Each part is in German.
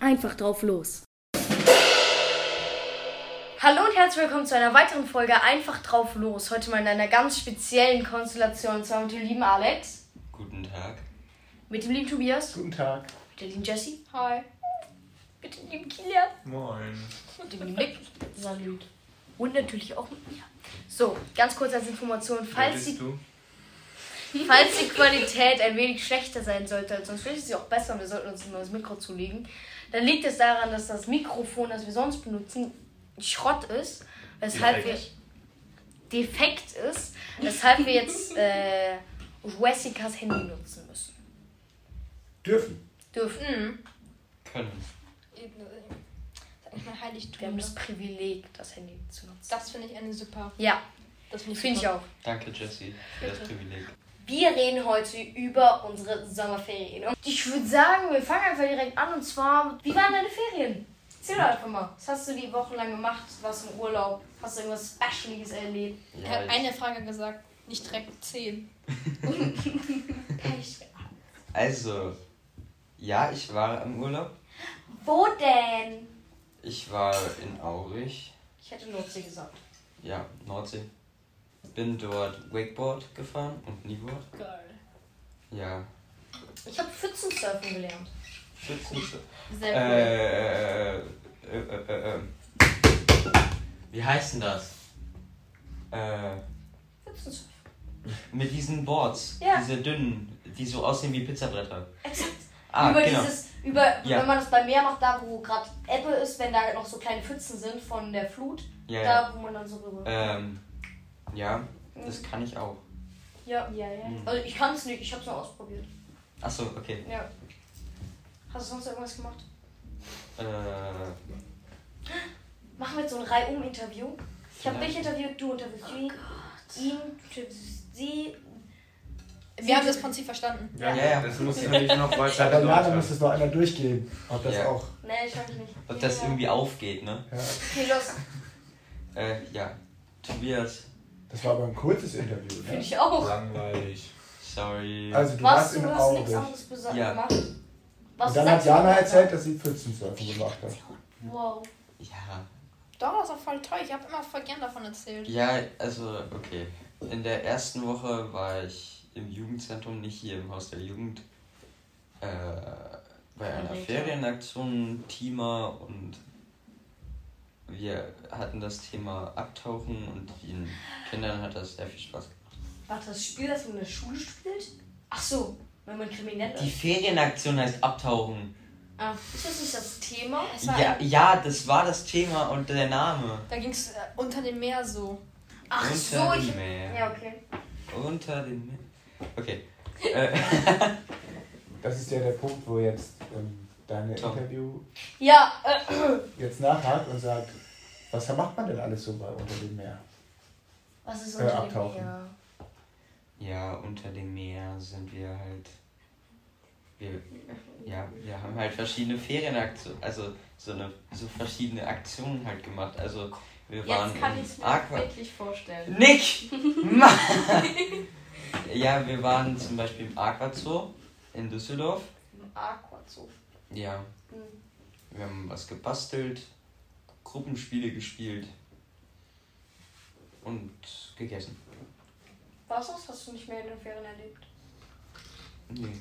Einfach drauf los. Hallo und herzlich willkommen zu einer weiteren Folge Einfach drauf los. Heute mal in einer ganz speziellen Konstellation. Und zwar mit dem lieben Alex, Guten Tag. mit dem lieben Tobias, Guten Tag. mit der lieben Jessie, Hi. Mit dem lieben Kilian Moin. und dem lieben Nick. Salut. Und natürlich auch mit mir. So, ganz kurz als Information, falls die, du? falls die Qualität ein wenig schlechter sein sollte, als sonst vielleicht ist sie auch besser und wir sollten uns ein neues Mikro zulegen, dann liegt es daran, dass das Mikrofon, das wir sonst benutzen, Schrott ist, weshalb Defekt. wir defekt ist, weshalb wir jetzt äh, Jessicas Handy nutzen müssen. Dürfen. Dürfen. Können. Das ist eigentlich mein Heiligtum. Wir haben das ne? Privileg, das Handy zu nutzen. Das finde ich eine super. Ja, Das finde ich, finde ich auch. Danke, Jessie, für das Bitte. Privileg. Wir reden heute über unsere Sommerferien. Und ich würde sagen, wir fangen einfach direkt an. Und zwar, wie waren deine Ferien? Erzähl doch einfach mal. Was hast du die Wochen lang gemacht? Warst du im Urlaub? Hast du irgendwas Specialiges erlebt? Er hat eine Frage gesagt, nicht direkt 10. also, ja, ich war im Urlaub. Wo denn? Ich war in Aurich, Ich hätte Nordsee gesagt. ja, Nordsee. Bin dort Wakeboard gefahren und Knieboard. Geil. Ja, Ich habe Pfützensurfen gelernt. Schützen. Sehr Äh, äh, äh, äh, äh. Wie heißt denn das? Äh, Pfützensurfen. mit diesen Boards, Ja. diese dünnen, die so aussehen wie Pizzabretter. Exakt. Ah, über genau. dieses, über, Ja. wenn man das beim Meer macht, da wo gerade Ebbe ist, wenn da noch so kleine Pfützen sind von der Flut, Ja, ja. da wo man dann so rüber. Ähm, ja, das kann ich auch. ja, ja, ja. Mhm. Also ich kann es nicht, ich habe es nur ausprobiert. Achso, okay. Ja. Hast du sonst irgendwas gemacht? Äh, Machen wir jetzt so ein Reihum-Interview. Ich habe dich interviewt, du interviewst ihn, ihn, du interviewst sie. Wir haben das Prinzip verstanden. Ja, ja. Das muss natürlich noch weiter Aber ja, dann erläutern. muss es noch einmal durchgehen. Ob das Ja. auch. Nee, ich weiß nicht. ob das Ja. irgendwie aufgeht, ne? Ja. Okay, los. Äh, ja. Tobias, Das war aber ein kurzes Interview. Finde Ne? ich auch. Langweilig. sorry. Also, du Was? warst Du in hast nichts anderes besa- Ja. gemacht? Was Und dann hat Jana erzählt, da? dass sie Pfützensurfen gemacht hat. Wow. ja. Doch, das ist auch voll toll. Ich habe immer voll gern davon erzählt. Ja, also, okay. In der ersten Woche war ich im Jugendzentrum, nicht hier im Haus der Jugend, äh, bei einer. Ferienaktion, Teamer und wir hatten das Thema Abtauchen und den Kindern hat das sehr viel Spaß gemacht. Warte, das Spiel, das man in der Schule spielt? Ach so, wenn man kriminell Die ist. Ferienaktion heißt Abtauchen. Ah, ist das nicht das Thema? War Ja, ein, ja, das war das Thema und der Name. da ging es äh, unter dem Meer so. Ach Unter so, dem ich. Meer. Ja, okay. Unter dem Meer. Okay. Äh, Das ist ja der Punkt, wo jetzt ähm, deine Tom. Interview Ja, äh, jetzt nachhakt und sagt, was macht man denn alles so bei unter dem Meer? was ist Äh, unter abtauchen. dem Meer? ja, unter dem Meer sind wir halt. Wir, ja, wir haben halt verschiedene Ferienaktionen, also so eine so verschiedene Aktionen halt gemacht. Also wir waren Jetzt kann im ich es mir Aqua wirklich vorstellen. Nick! Mann! ja, wir waren zum Beispiel im Aquazoo in Düsseldorf. Im Aquazoo. Ja. Hm. Wir haben was gebastelt, Gruppenspiele gespielt und gegessen. Was das? Hast du nicht mehr in den Ferien erlebt? Nee.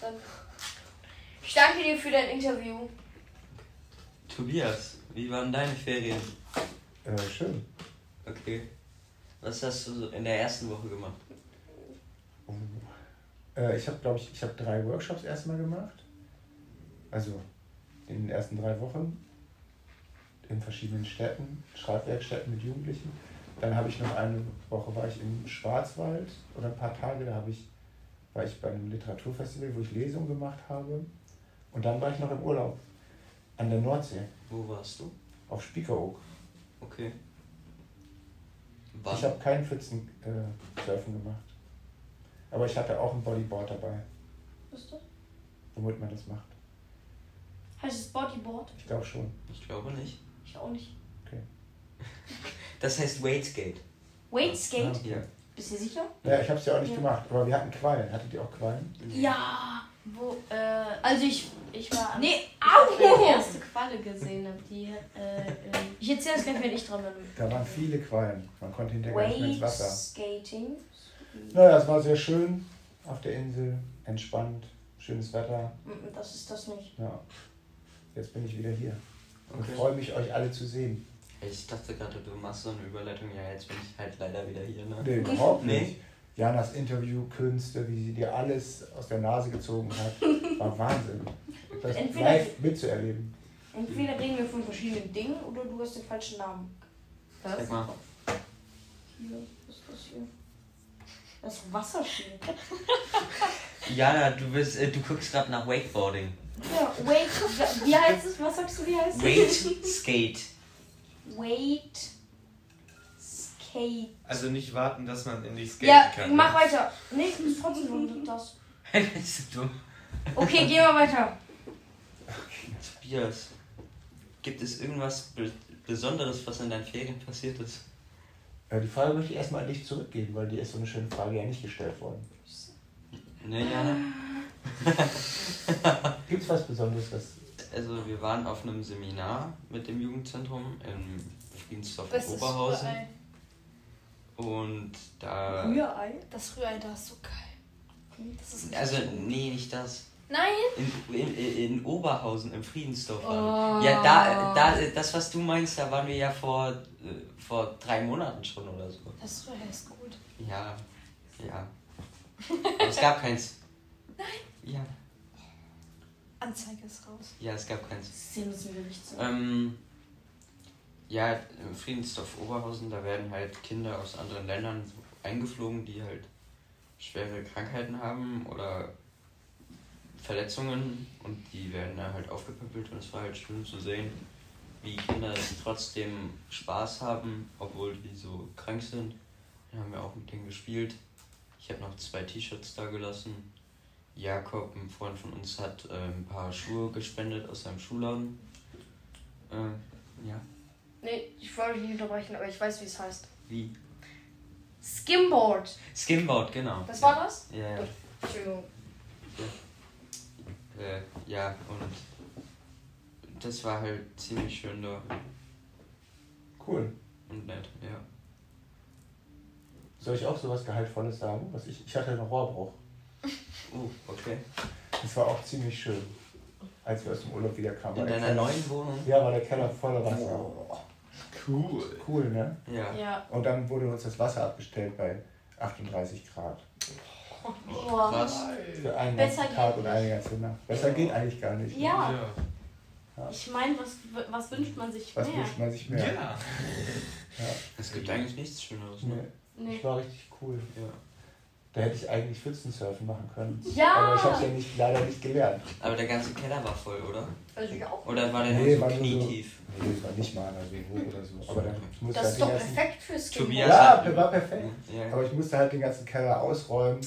Dann. Ich danke dir für dein Interview. Tobias, wie waren deine Ferien? Äh, schön. Okay. Was hast du in der ersten Woche gemacht? Äh, ich habe, glaube ich, ich habe drei Workshops erstmal gemacht. Also in den ersten drei Wochen in verschiedenen Städten, Schreibwerkstätten mit Jugendlichen. Dann habe ich noch eine Woche war ich im Schwarzwald oder ein paar Tage, da habe ich, war ich bei einem Literaturfestival, wo ich Lesungen gemacht habe. Und dann war ich noch im Urlaub an der Nordsee, Wo warst du? auf Spiekeroog. Okay. Wann? Ich habe kein Pfützen äh, Surfen gemacht. Aber ich hatte auch ein Bodyboard dabei, Bist du? womit man das macht. Heißt es Bodyboard? Ich glaube schon. Ich glaube nicht. Ich auch nicht. Das heißt Weightskate. Weight Skate? Ja. Bist du sicher? Ja, ich habe es ja auch nicht Ja. gemacht, aber wir hatten Quallen. Hattet ihr auch Quallen? Ja. Wo, äh, Also ich. ich war. Nee, ich hab die au! erste Qualle gesehen habe, die, äh, ähm, Ich erzähle es gleich, wenn ich dran bin. Da waren viele Quallen. Man konnte hinterher gar nicht mehr ins Wasser. Skating. Naja, es war sehr schön auf der Insel, entspannt, schönes Wetter. Das ist das nicht. Ja. Jetzt bin ich wieder hier und Okay. freue mich, euch alle zu sehen. Ich dachte gerade, du machst so eine Überleitung. Ja, jetzt bin ich halt leider wieder hier, ne? Nee, überhaupt Nee. Janas Interviewkünste, wie sie dir alles aus der Nase gezogen hat, war Wahnsinn. Das Entweder- live mitzuerleben. Entweder reden wir von verschiedenen Dingen oder du hast den falschen Namen. Sag mal. Hier, was ist das hier? Das ist Wasserski. Jana, du bist, äh, du guckst gerade nach Wakeboarding. Ja, Weight. Wie heißt es? Was sagst du, wie heißt es? Weight Skate. Weight Skate. Also nicht warten, dass man in die Skaten Ja, kann. mach ne? weiter. Nee, ich muss trotzdem nur das. bist du dumm? Okay, gehen wir weiter. Tobias, gibt es irgendwas Be Besonderes, was in deinen Ferien passiert ist? Äh, Die Frage möchte ich erstmal an dich zurückgeben, weil dir ist so eine schöne Frage ja nicht gestellt worden. Ne, Jana? Gibt es was Besonderes, was. Also wir waren auf einem Seminar mit dem Jugendzentrum in Friedensdorf Oberhausen Rührei. Und da Rührei? Das Rührei da ist so geil. Das ist also nee nicht das Nein, in, in, in Oberhausen im Friedensdorf waren Oh. wir. ja da da das was du meinst da waren wir ja vor äh, vor drei Monaten schon oder so das Rührei ist gut. ja ja Aber es gab keins nein ja Anzeige ist raus. ja es gab keins System ist ein Gericht. Ähm, ja, im Friedensdorf Oberhausen, da werden halt Kinder aus anderen Ländern eingeflogen, die halt schwere Krankheiten haben oder Verletzungen und die werden da halt aufgepöppelt und es war halt schön zu sehen, wie Kinder trotzdem Spaß haben, obwohl die so krank sind. Dann haben wir auch mit denen gespielt. Ich habe noch zwei T-Shirts da gelassen. Jakob, ein Freund von uns, hat äh, ein paar Schuhe gespendet aus seinem Schuhladen. Äh, ja, Nee, ich wollte dich nicht unterbrechen, aber ich weiß, wie es heißt. wie? Skimboard. Skimboard, genau. Das war das? Ja, ja. Entschuldigung. Äh, ja, und das war halt ziemlich schön da Cool. und nett, ja. Soll ich auch sowas Gehaltvolles sagen? Was ich, ich hatte einen Rohrbruch. Oh, okay. Das war auch ziemlich schön, als wir aus dem Urlaub wieder kamen. In deiner Keller- neuen Wohnung? Ja, war der Keller voller Wasser. Oh, Cool. Cool, ne? Ja. ja. Und dann wurde uns das Wasser abgestellt bei 38 Grad. Boah. Krass. Für einen Besser ganzen Tag geht und eine ganze Nacht. Besser geht eigentlich gar nicht. ne? Ja. Ja. Ich meine, was, was wünscht man sich Was mehr? wünscht man sich mehr? Ja. Es gibt eigentlich nichts Schöneres, ne? Nee, Nee. das war richtig cool. Ja. Da hätte ich eigentlich Pfützensurfen machen können. Ja. Aber ich habe es ja nicht, leider nicht gelernt. Aber der ganze Keller war voll, oder? Also ich auch. Oder war der Nee, nur so nur so- knietief? Nee, das war nicht mal also hoch oder so. Aber dann ich musste Das halt ist den doch ganzen, perfekt für Skimboard. Tobias Ja, der war perfekt. Ja. Aber ich musste halt den ganzen Keller ausräumen,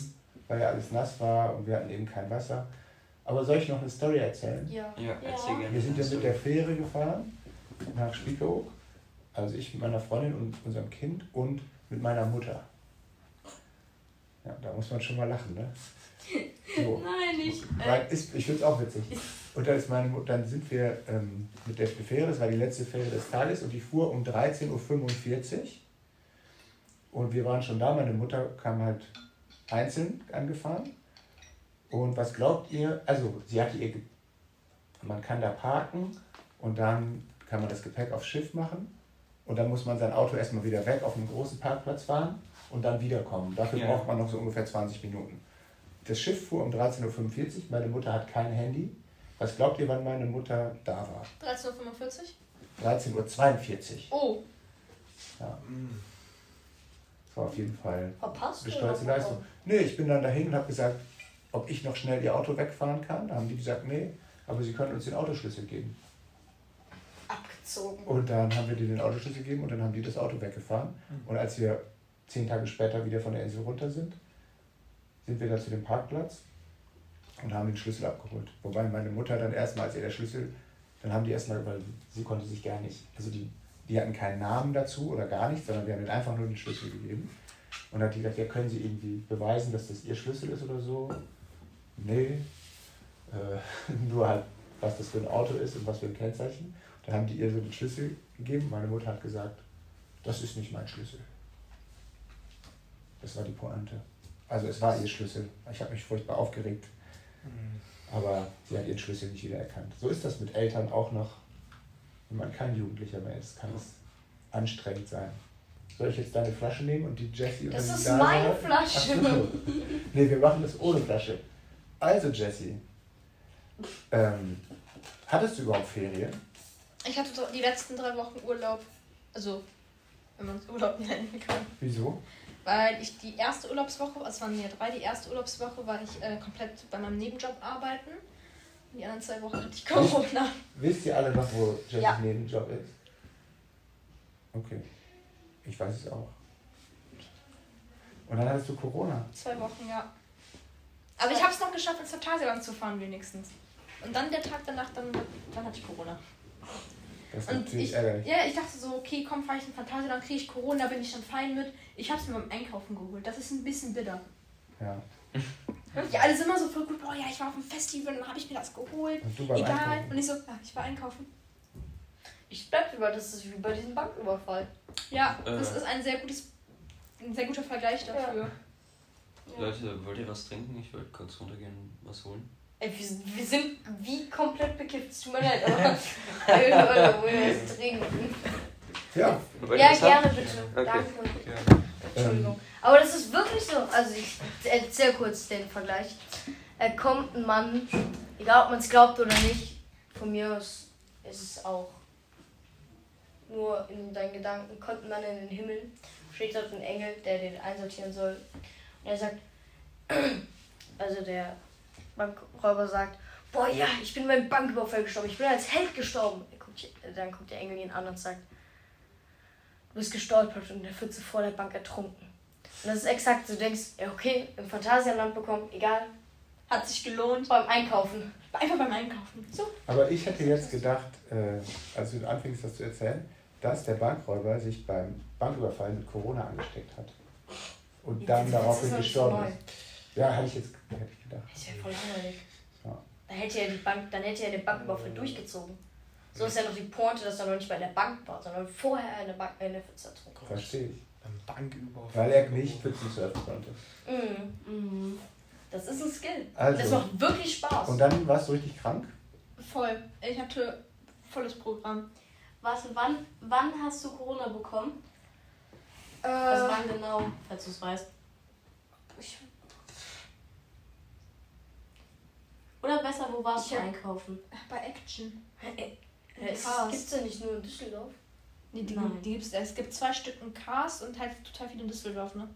weil ja alles nass war und wir hatten eben kein Wasser. Aber soll ich noch eine Story erzählen? Ja. Ja, erzähl Ja. gerne. Wir sind ja mit der Fähre gefahren nach Spiekeroog. Also ich mit meiner Freundin und unserem Kind und mit meiner Mutter. Ja, da muss man schon mal lachen, ne? So. Nein, nicht. Äh, Weil ist, ich finde es auch witzig. Und dann, ist meine, dann sind wir ähm, mit der Fähre, das war die letzte Fähre des Tages, und die fuhr um 13.45 Uhr. Und wir waren schon da, meine Mutter kam halt einzeln angefahren. Und was glaubt ihr? Also, sie hatte ihr. Man kann da parken und dann kann man das Gepäck aufs Schiff machen. Und dann muss man sein Auto erstmal wieder weg auf einen großen Parkplatz fahren und dann wiederkommen. Dafür Ja. braucht man noch so ungefähr 20 Minuten. Das Schiff fuhr um 13.45 Uhr. Meine Mutter hat kein Handy. Was glaubt ihr, wann meine Mutter da war? 13.45 13.42 Uhr. Oh, Das war auf jeden Fall Verpasst eine oder stolze warum? Leistung. Nee, ich bin dann dahin und habe gesagt, ob ich noch schnell ihr Auto wegfahren kann. Da haben die gesagt, nee, aber sie können uns den Autoschlüssel geben. Abgezogen. Und dann haben wir denen den Autoschlüssel gegeben und dann haben die das Auto weggefahren. Und als wir zehn Tage später wieder von der Insel runter sind, sind wir da zu dem Parkplatz und haben den Schlüssel abgeholt. Wobei meine Mutter dann erstmal, als ihr der Schlüssel Dann haben die erstmal, weil sie konnte sich gar nicht, also die, die hatten keinen Namen dazu oder gar nichts, sondern wir haben ihnen einfach nur den Schlüssel gegeben. Und dann hat die gesagt, ja, können Sie irgendwie beweisen, dass das Ihr Schlüssel ist oder so? Nee. Äh, nur halt, was das für ein Auto ist und was für ein Kennzeichen. Dann haben die ihr so den Schlüssel gegeben. Meine Mutter hat gesagt, das ist nicht mein Schlüssel. Das war die Pointe. Also es war ihr Schlüssel. Ich habe mich furchtbar aufgeregt. Aber sie hat ihren Schlüssel nicht wiedererkannt. So ist das mit Eltern auch noch, wenn man kein Jugendlicher mehr ist, kann es anstrengend sein. Soll ich jetzt deine Flasche nehmen und die Jessie unter Das die ist Nase meine halten? Flasche. Ach so. Nee, wir machen das ohne Flasche. Also Jessie, ähm, hattest du überhaupt Ferien? Ich hatte die letzten drei Wochen Urlaub. Also, wenn man es Urlaub nennen kann. Wieso? Weil ich die erste Urlaubswoche, also es waren ja drei, die erste Urlaubswoche war ich äh, komplett bei meinem Nebenjob arbeiten. Und die anderen zwei Wochen hatte ich Corona. Wisst ihr alle noch, wo Jessys Ja. Nebenjob ist? Okay. Ich weiß es auch. Und dann hattest du Corona. Zwei Wochen, ja. Aber ich habe es noch geschafft, ins Phantasialand zu fahren, wenigstens. Und dann der Tag danach, dann, dann hatte ich Corona. Das ist Und natürlich ich, ärgerlich. ja, ich dachte so, okay, komm, fahr ich in Phantasialand, kriege ich Corona, bin ich dann fein mit. Ich habe es mir beim Einkaufen geholt. Das ist ein bisschen bitter. Ja. Ja, alle sind immer so voll gut, boah, ja, ich war auf dem Festival, dann habe ich mir das geholt. Und du Egal. Einkaufen. Und ich so, ja, ich war einkaufen. Ich bleib über, das ist wie bei diesem Banküberfall. Ja, Äh. das ist ein sehr gutes, ein sehr guter Vergleich dafür. Leute, wollt ihr was trinken? Ich wollte kurz runtergehen und was holen. Ey, wir, sind- wir sind wie komplett bekifft. Es tut mir leid, aber wir wollen was trinken. Ja. Ja, gerne haben? bitte. Okay. Danke. Ähm, Entschuldigung. Aber das ist wirklich so. Also ich erzähl kurz den Vergleich. Er kommt ein Mann, egal ob man es glaubt oder nicht, von mir aus ist es auch nur in deinen Gedanken, kommt ein Mann in den Himmel, steht dort ein Engel, der den einsortieren soll. Und er sagt, also der Bankräuber sagt, boah ja, ich bin beim Banküberfall gestorben, ich bin als Held gestorben. Guckt, dann guckt der Engel ihn an und sagt, du bist gestolpert und der Pfütze vor der Bank ertrunken. Und das ist exakt, so, du denkst, ja, okay, im Phantasialand bekommen, egal, Hat sich gelohnt. beim Einkaufen. Einfach beim Einkaufen. So. aber ich hätte jetzt gedacht, äh, als du anfängst, das zu erzählen, dass der Bankräuber sich beim Banküberfall mit Corona angesteckt hat. Und dann daraufhin gestorben ist. Ja, hätte ich jetzt hätte ich gedacht. Das ist ja voll langweilig. Ja. Dann hätte er die Bank, dann hätte er den Banküberfall durchgezogen. So ist ja noch die Pointe, dass er noch nicht bei der Bank war, sondern vorher eine Bank eine Pfütze ertrunken. Verstehe ich. Am Banküberfall. Weil er nicht Pfützen surfen konnte. Mhm. Mhm. Das ist ein Skill. Also. Das macht wirklich Spaß. Und dann warst du richtig krank? Voll. Ich hatte volles Programm. Warte, wann, wann hast du Corona bekommen? Äh, Also wann genau, falls du es weißt. ich, Oder besser, wo warst du einkaufen? bei Action. es Cars. gibt's ja nicht nur in Düsseldorf. Nee, die, Nein. die gibt's, es gibt zwei Stück in Cars und halt total viele in Düsseldorf, ne?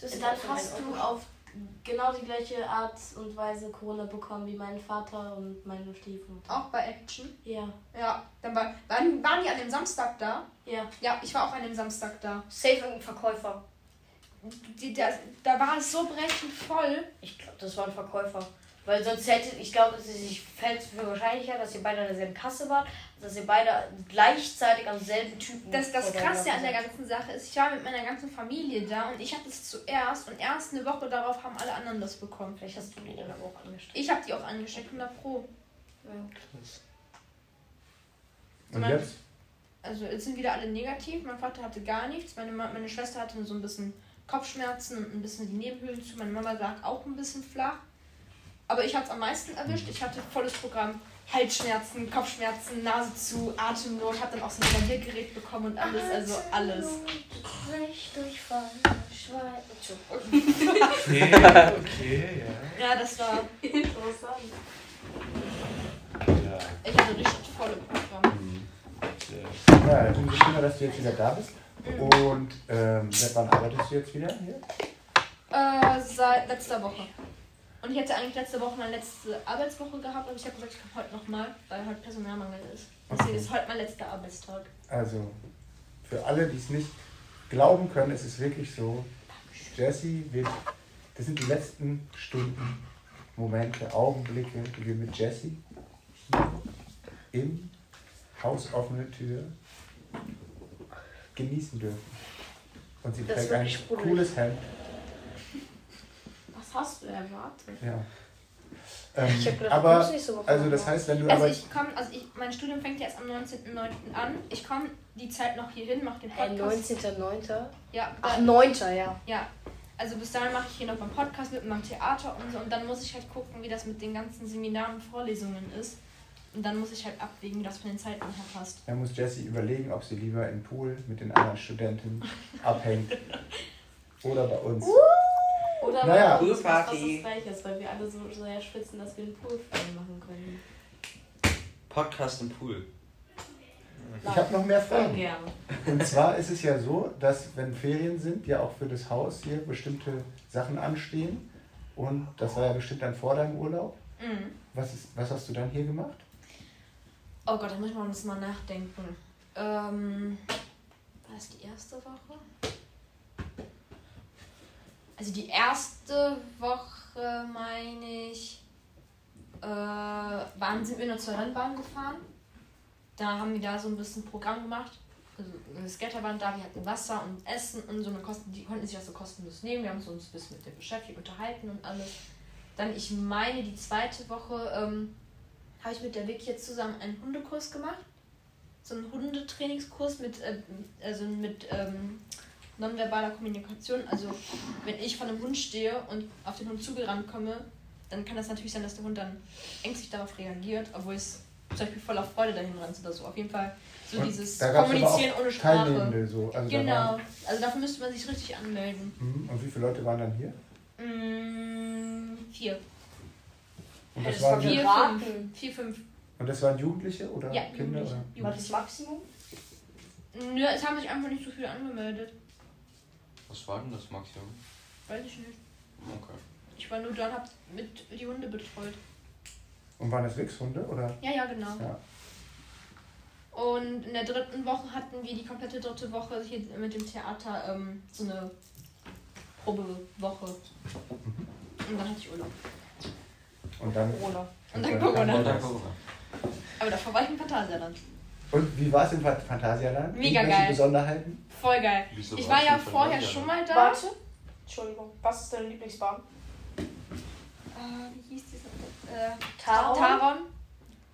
Dann hast du auf genau die gleiche Art und Weise Corona bekommen wie mein Vater und meine Stiefmutter. Auch bei Action. Ja, Ja, dann war, waren, waren die an dem Samstag da? ja. Ja, ich war auch an dem Samstag da. Safe irgendein Verkäufer. Die, da, da war es so brechend voll. Ich glaube, das war ein Verkäufer. Weil sonst hätte, ich glaube, es ist- ich fällt für wahrscheinlicher, dass ihr beide an derselben Kasse wart, dass ihr beide gleichzeitig am selben Typen Das, das Krasse an der ganzen Sache ist, ich war mit meiner ganzen Familie da und ich hatte es zuerst und erst eine Woche darauf haben alle anderen das bekommen. Vielleicht hast du die dann aber auch angesteckt. Ich habe die auch angesteckt, 100 Pro. Ja. Und Mein- jetzt? Also jetzt sind wieder alle negativ. Mein Vater hatte gar nichts. Meine, meine Schwester hatte so ein bisschen Kopfschmerzen und ein bisschen die Nebenhöhlen zu. Meine Mama lag auch ein bisschen flach. Aber ich hatte es am meisten erwischt. Ich hatte volles Programm. Halsschmerzen, Kopfschmerzen, Nase zu, Atemnot, hab dann auch so ein Laviergerät bekommen und alles, also alles. Durchfall, Schweiz. Okay, okay, Ja, das war. Interessant. ja. ja. Ich hatte richtig volle Programm. Mhm. Sehr. Ja, umso schöner, dass du jetzt wieder da bist. Und ähm, seit wann arbeitest du jetzt wieder hier? Äh, seit letzter Woche. Und ich hätte eigentlich letzte Woche meine letzte Arbeitswoche gehabt, aber ich habe gesagt, ich komme heute nochmal, weil heute Personalmangel ist. Deswegen ist heute mein letzter Arbeitstag. Also, für alle, die es nicht glauben können, ist es wirklich so, Jessie wird, das sind die letzten Stunden, Momente, Augenblicke, die wir mit Jessie hier im Haus offene Tür genießen dürfen. Und sie Das trägt ist ein cooles Hemd. Was hast du erwartet? Ja. Ähm, Ich hab gedacht, du aber, kommst nächste Woche also das heißt, wenn du Also aber... ich komme, also ich, mein Studium fängt ja erst am 19.09. an. Ich komme die Zeit noch hier hin, mache den Hey, Podcast. 19.09. Ja, Ach, da, 9. ja. ja. Also bis dahin mache ich hier noch beim Podcast mit meinem Theater und so. Und dann muss ich halt gucken, wie das mit den ganzen Seminaren und Vorlesungen ist. Und dann muss ich halt abwägen, wie das von den Zeiten her passt. Dann muss Jessie überlegen, ob sie lieber im Pool mit den anderen Studenten abhängt oder bei uns. Oder Naja. bei uns fast Poolparty. das gleiche ist, weil wir alle so sehr schwitzen, dass wir einen Poolfall machen können. Podcast im Pool. Ich habe noch mehr Fragen. gerne. Und zwar ist es ja so, dass wenn Ferien sind, ja auch für das Haus hier bestimmte Sachen anstehen. Und das war ja bestimmt dann vor deinem Urlaub. Mhm. Was, ist, was hast du dann hier gemacht? Oh Gott, da muss man uns mal nachdenken. Ähm, war das die erste Woche? Also die erste Woche, meine ich, äh, waren, sind wir nur zur Rennbahn gefahren. Da haben wir da so ein bisschen Programm gemacht. Also eine Skaterbahn da, wir hatten Wasser und Essen und so. eine Kosten, die konnten sich das so kostenlos nehmen. Wir haben uns ein bisschen mit dem beschäftigt, unterhalten und alles. Dann, ich meine, die zweite Woche ähm, habe ich mit der Vicky jetzt zusammen einen Hundekurs gemacht. So einen Hundetrainingskurs mit, äh, also mit ähm, nonverbaler Kommunikation. Also wenn ich von einem Hund stehe und auf den Hund zugerannt komme, dann kann das natürlich sein, dass der Hund dann ängstlich darauf reagiert, obwohl es zum Beispiel voller Freude dahin rennt oder so. Auf jeden Fall so Und dieses Kommunizieren ohne Sprache. So. Also Genau. waren, Also dafür müsste man sich richtig anmelden. Mhm. und wie viele Leute waren dann hier? Mm, vier. Und das, das war waren. Vier, fünf. Vier, fünf. und das waren Jugendliche oder Ja, Kinder? Jugendliche. Oder? Jugendliche. ist Maximum? Nö, es haben sich einfach nicht so viele angemeldet. Was war denn das Maximum? Weiß ich nicht. Okay. Ich war nur da und hab mit die Hunde betreut. Und waren das Wixhunde? Oder? Ja, ja, genau. Ja. Und in der dritten Woche hatten wir die komplette dritte Woche hier mit dem Theater ähm, so eine Probewoche. Und dann hatte ich Urlaub. Und dann. Corona. Und dann dann Corona. Und dann. Corona. Aber davor war ich im Phantasialand. Und wie war es im Phant- Phantasialand? Mega Irgendwelche geil. Besonderheiten? Voll geil. Wieso Ich war ja vorher schon mal da. Warte. Entschuldigung. Was ist deine Lieblingsbahn? Äh, wie hieß diese? Äh, Taron. Taron.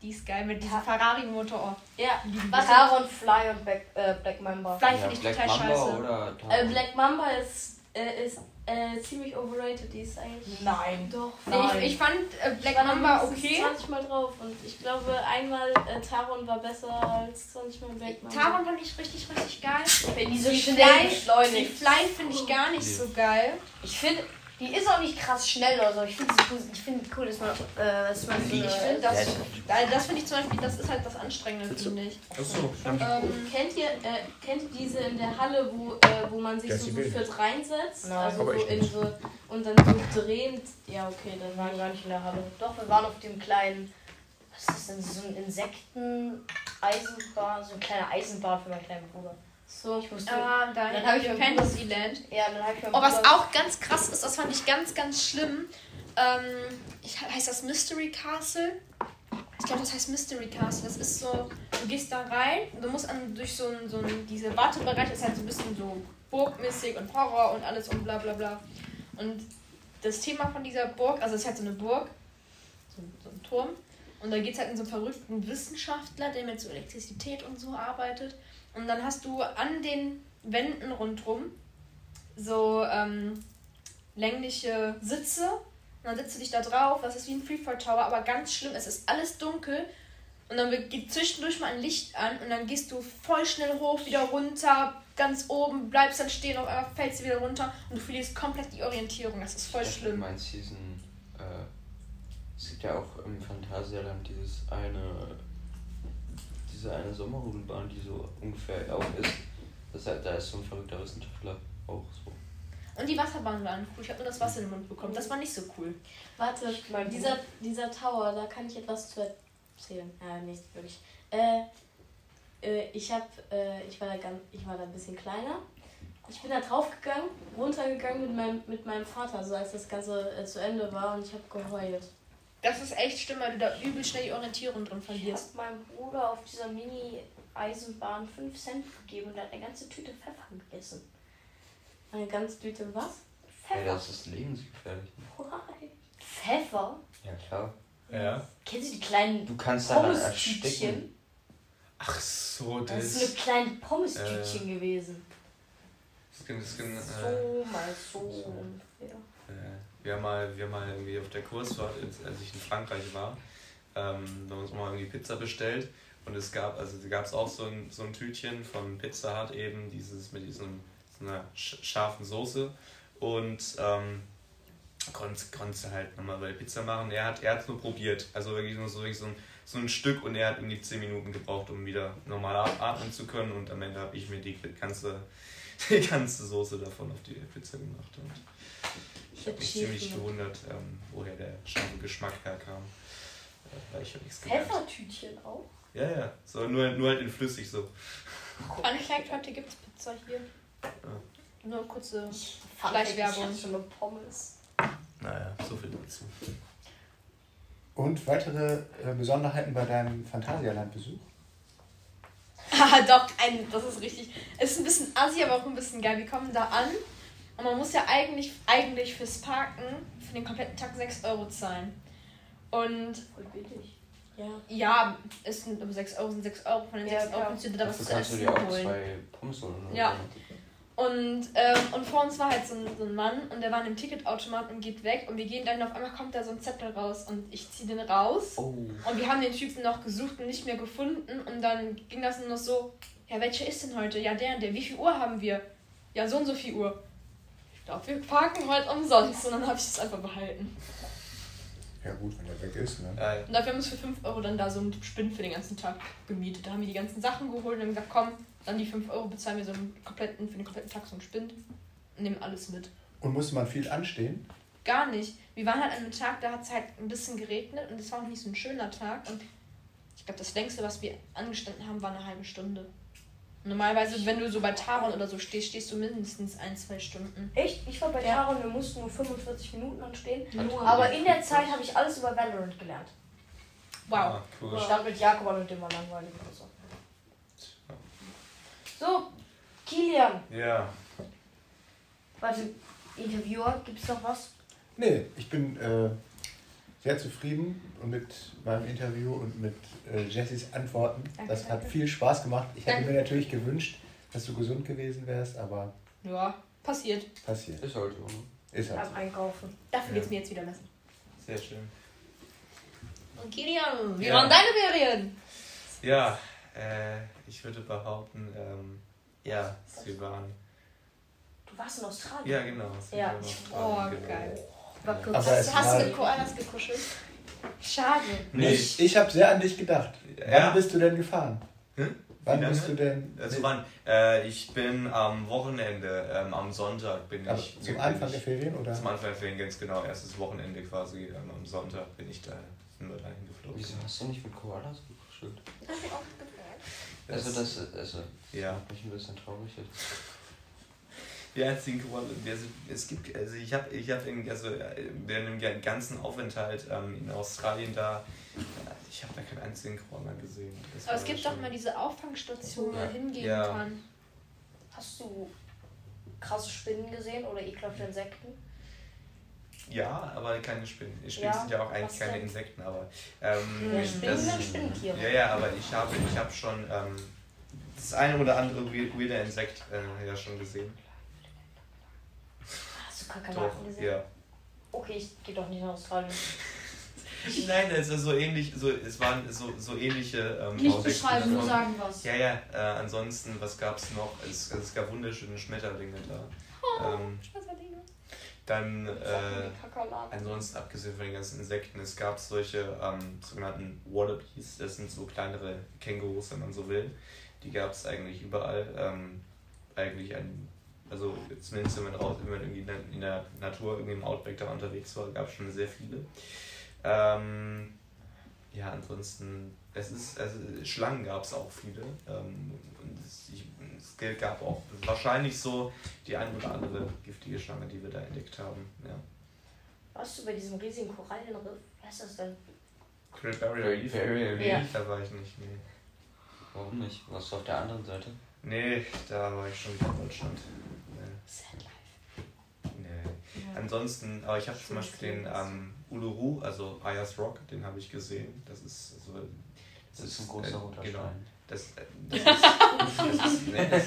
Die ist geil mit diesem Ferrari-Motor. Ja. Lieben Was? Taron, Fly und Black, äh, Black Mamba. Fly Ja, finde ich Black total Mamba scheiße. oder Äh, Black Mamba ist, äh, ist äh, ziemlich overrated. Die ist eigentlich. Nein. Doch. Nein. ich, ich fand äh, Black Ich Mamba okay. 20 Mal drauf und ich glaube, einmal äh, Taron war besser als 20 Mal Black Mamba. Taron fand ich richtig, richtig geil. Wenn die so Die schnell Fly- Die. Fly finde ich gar nicht so geil. Ich finde, die ist auch nicht krass schnell oder so. Ich finde es cool, ich finde cool, dass man, äh, dass man so Ich finde das, Ja, da- das finde ich zum Beispiel, das ist halt das Anstrengende, finde ich. Achso, Ähm, Kennt ihr, äh, kennt ihr diese in der Halle, wo, äh, wo man sich so viert reinsetzt? Nein. also Aber so in so und dann so drehend. Ja, okay, dann Wir war waren gar nicht in der Halle. Doch, wir waren auf dem kleinen, was ist denn, so ein Insekten-Eisenbahn, so eine kleine Eisenbahn für meinen kleinen Bruder. So. Ich musste, ah, da Dann hab ich mir- Fantasyland. ja, dann habe ich meinem Oh, was auch ganz krass ist, das fand ich ganz, ganz schlimm. Ähm, ich, heißt das Mystery Castle? Ich glaube, das heißt Mystery Castle. Das ist so, du gehst da rein, du musst an, durch so ein, so ein, diese Wartebereich, ist halt so ein bisschen so burgmäßig und Horror und alles und bla bla bla. Und das Thema von dieser Burg, also es ist halt so eine Burg, so, so ein Turm. Und da geht es halt in so einen verrückten Wissenschaftler, der mit so Elektrizität und so arbeitet. Und dann hast du an den Wänden rundrum so ähm, längliche Sitze. Und dann setzt du dich da drauf. Das ist wie ein Freefall Tower, aber ganz schlimm. Es ist alles dunkel. Und dann geht zwischendurch mal ein Licht an und dann gehst du voll schnell hoch, wieder runter, ganz oben, bleibst dann stehen, auf einmal fällst du wieder runter und du verlierst komplett die Orientierung. Das ist voll Ich schlimm. meinst diesen, äh, es gibt ja auch im Phantasialand dieses eine, diese eine Sommerrodelbahn, die so ungefähr auch ist. Das heißt, da ist so ein verrückter Wissenschaftler auch so. Und die Wasserbahn waren cool. Ich habe nur das Wasser in den Mund bekommen. Das war nicht so cool. Warte, mein dieser, dieser Tower, da kann ich etwas zu erzählen. Ja, nicht wirklich. Äh, äh, ich hab, äh, ich war da ganz, ich war da ein bisschen kleiner. Ich bin da draufgegangen, runtergegangen mit meinem, mit meinem Vater, so als das Ganze äh, zu Ende war und ich habe geheult. Das ist echt schlimm, weil du da übel schnell die Orientierung drin Ich verlierst. habe meinem Bruder auf dieser Mini-Eisenbahn 5 Cent gegeben und er hat eine ganze Tüte Pfeffer gegessen. Eine ganz Tüte was? Pfeffer. das ist lebensgefährlich. Why? Pfeffer? Ja, klar. Ja. Kennst du die kleinen Du kannst daran Pommes-Tütchen? ersticken. Ach so, Das das. ist so eine kleine Pommes-Tütchen gewesen. das, kann- das, äh, So mal so so. ungefähr. Äh, wir haben mal, wir haben mal irgendwie auf der Kursfahrt, als ich in Frankreich war, ähm, da haben wir uns mal irgendwie Pizza bestellt. Und es gab, also gab es auch so ein, so ein Tütchen von Pizza Hut eben, dieses mit diesem, so einer sch- scharfen Soße. Und ähm, konntest, konntest halt nochmal bei Pizza machen. Er hat hat's nur probiert, also wirklich nur so, wirklich so, ein, so ein Stück und er hat irgendwie 10 Minuten gebraucht, um wieder normal atmen zu können. Und am Ende habe ich mir die ganze, die ganze Soße davon auf die Pizza gemacht. Und ich habe mich ziemlich gewundert, ähm, woher der scharfe Geschmack herkam. Äh, weil ich habe nichts gemerkt. Pfeffertütchen auch? Ja, ja. So, nur, nur halt in flüssig so. Angeklagt, heute gibt es Pizza hier. Nur kurze. Fleischwerbung. Ich schon eine Pommes. Naja, so viel dazu. Und weitere äh, Besonderheiten bei deinem Phantasialand-Besuch? Ah, doch, ein, das ist richtig. Es ist ein bisschen assi, aber auch ein bisschen geil. Wir kommen da an und man muss ja eigentlich, eigentlich fürs Parken für den kompletten Tag 6 Euro zahlen. Und Voll billig. Ja. ja, es sind um 6 Euro, sind 6 Euro von den Ja, 6 Euro kannst du dir da was zu kannst du essen dir auch holen. zwei Pommes holen. oder Ja. so. Und, ähm, und vor uns war halt so ein, so ein Mann und der war in einem Ticketautomat und geht weg und wir gehen dann auf einmal kommt da so ein Zettel raus und ich ziehe den raus Oh. und wir haben den Typen noch gesucht und nicht mehr gefunden und dann ging das nur noch so, ja welcher ist denn heute? Ja der und der, wie viel Uhr haben wir? Ja so und so viel Uhr. Ich glaube wir parken heute umsonst und dann habe ich es einfach behalten. Ja gut, wenn der weg ist, ne? Äh, Und dafür haben wir uns für 5 Euro dann da so einen Spind für den ganzen Tag gemietet. Da haben wir die ganzen Sachen geholt und haben gesagt, komm, dann die 5 Euro bezahlen wir so einen kompletten, für den kompletten Tag so einen Spind und nehmen alles mit. Und musste man viel anstehen? Gar nicht. Wir waren halt an einem Tag, da hat es halt ein bisschen geregnet und es war auch nicht so ein schöner Tag. Und ich glaube, das längste, was wir angestanden haben, war eine halbe Stunde. Normalerweise, wenn du so bei Taron oder so stehst, stehst du mindestens ein, zwei Stunden. Echt? Ich war bei Ja. Taron, wir mussten nur 45 Minuten anstehen. Nur. Aber in der Zeit habe ich alles über Valorant gelernt. Wow. ah, cool. Ich stand mit Jakob an und dem war langweilig oder so. So, Kilian. Ja. Warte, Interviewer, gibt's noch was? Nee, ich bin äh, sehr zufrieden mit meinem Interview und mit äh, Jessys Antworten. Danke, das hat danke. viel Spaß gemacht. Ich hätte Danke. mir natürlich gewünscht, dass du gesund gewesen wärst, aber Ja, passiert. passiert. Ist halt so, ne? Ist halt Beim Einkaufen. Dafür Ja. geht's mir jetzt wieder besser. Sehr schön. Und Kilian, wie Ja. waren deine Ferien? Ja, äh, ich würde behaupten, ähm, ja, sie waren. Du warst in Australien. Ja, genau. Ja, oh, genau. geil. War Ja. kurz. Aber Hast, hast du Koalas gekuschelt? Schade. Nee, Ich, ich habe sehr an dich gedacht. Ja? Wann bist du denn gefahren? Hm? Wann bist du denn? Also wann? Äh, ich bin am Wochenende, ähm, am Sonntag bin Aber ich. zum Anfang ich, der Ferien oder? Zum Anfang der Ferien, ganz genau. Erstes Wochenende quasi. Ähm, am Sonntag bin ich da, sind wir dahin geflogen. Wieso hast du nicht mit Koalas gekuschelt? Hab ich auch gefragt. Also das ist, also, Ja. macht mich ein bisschen traurig jetzt. Einzigen Koala, also es gibt, also ich habe, ich habe also äh, während dem ganzen Aufenthalt ähm, in Australien da, äh, ich habe da keinen einzigen Koala gesehen. Das Aber es gibt doch mal diese Auffangstation, wo man Ja. hingehen Ja. kann. Hast du krasse Spinnen gesehen oder ekelhafte Insekten? Ja, aber keine Spinnen. Spinnen Ja, sind ja auch eigentlich keine denn? Insekten, aber ähm, Ja, das- Spinnen sind Spinnentiere. Ja, ja, aber ich habe, ich habe schon ähm, das eine oder andere we- weirde Insekt äh, ja schon gesehen. Hast du Doch, Kakerlaken gesehen? ja. Okay, ich gehe doch nicht nach Australien. Nein, es ist so ähnlich, so, es waren so, so ähnliche ähm, Nicht beschreiben, nur sagen was. Ja, ja, äh, ansonsten, was gab es noch? Es, es gab wunderschöne Schmetterlinge da. Ähm, Schmetterlinge. dann, äh, ansonsten, abgesehen von den ganzen Insekten, es gab solche ähm, sogenannten Wallabies, das sind so kleinere Kängurus, wenn man so will. Die gab es eigentlich überall. Ähm, eigentlich ein, also zumindest wenn man raus, wenn man irgendwie in der, Natur, irgendwie im Outback da unterwegs war, gab es schon sehr viele. Ähm, ja, ansonsten, es ist, also Schlangen gab es auch viele. Ähm, und es, ich, es gab auch wahrscheinlich so die ein oder andere giftige Schlange, die wir da entdeckt haben. Ja. Warst du bei diesem riesigen Korallenriff? Was ist das denn? Great Barrier Reef. Ja. Da war ich nicht, nee. Warum nicht? Warst du auf der anderen Seite? Nee, da war ich schon wieder in Deutschland. Sad life. nee. Ja. Ansonsten, aber ich habe zum Beispiel den ähm, Uluru, also Ayers Rock, den habe ich gesehen. Das ist so. Das ist ein großer roter genau. Stein. Das, äh, das ist. Das ist nee, das,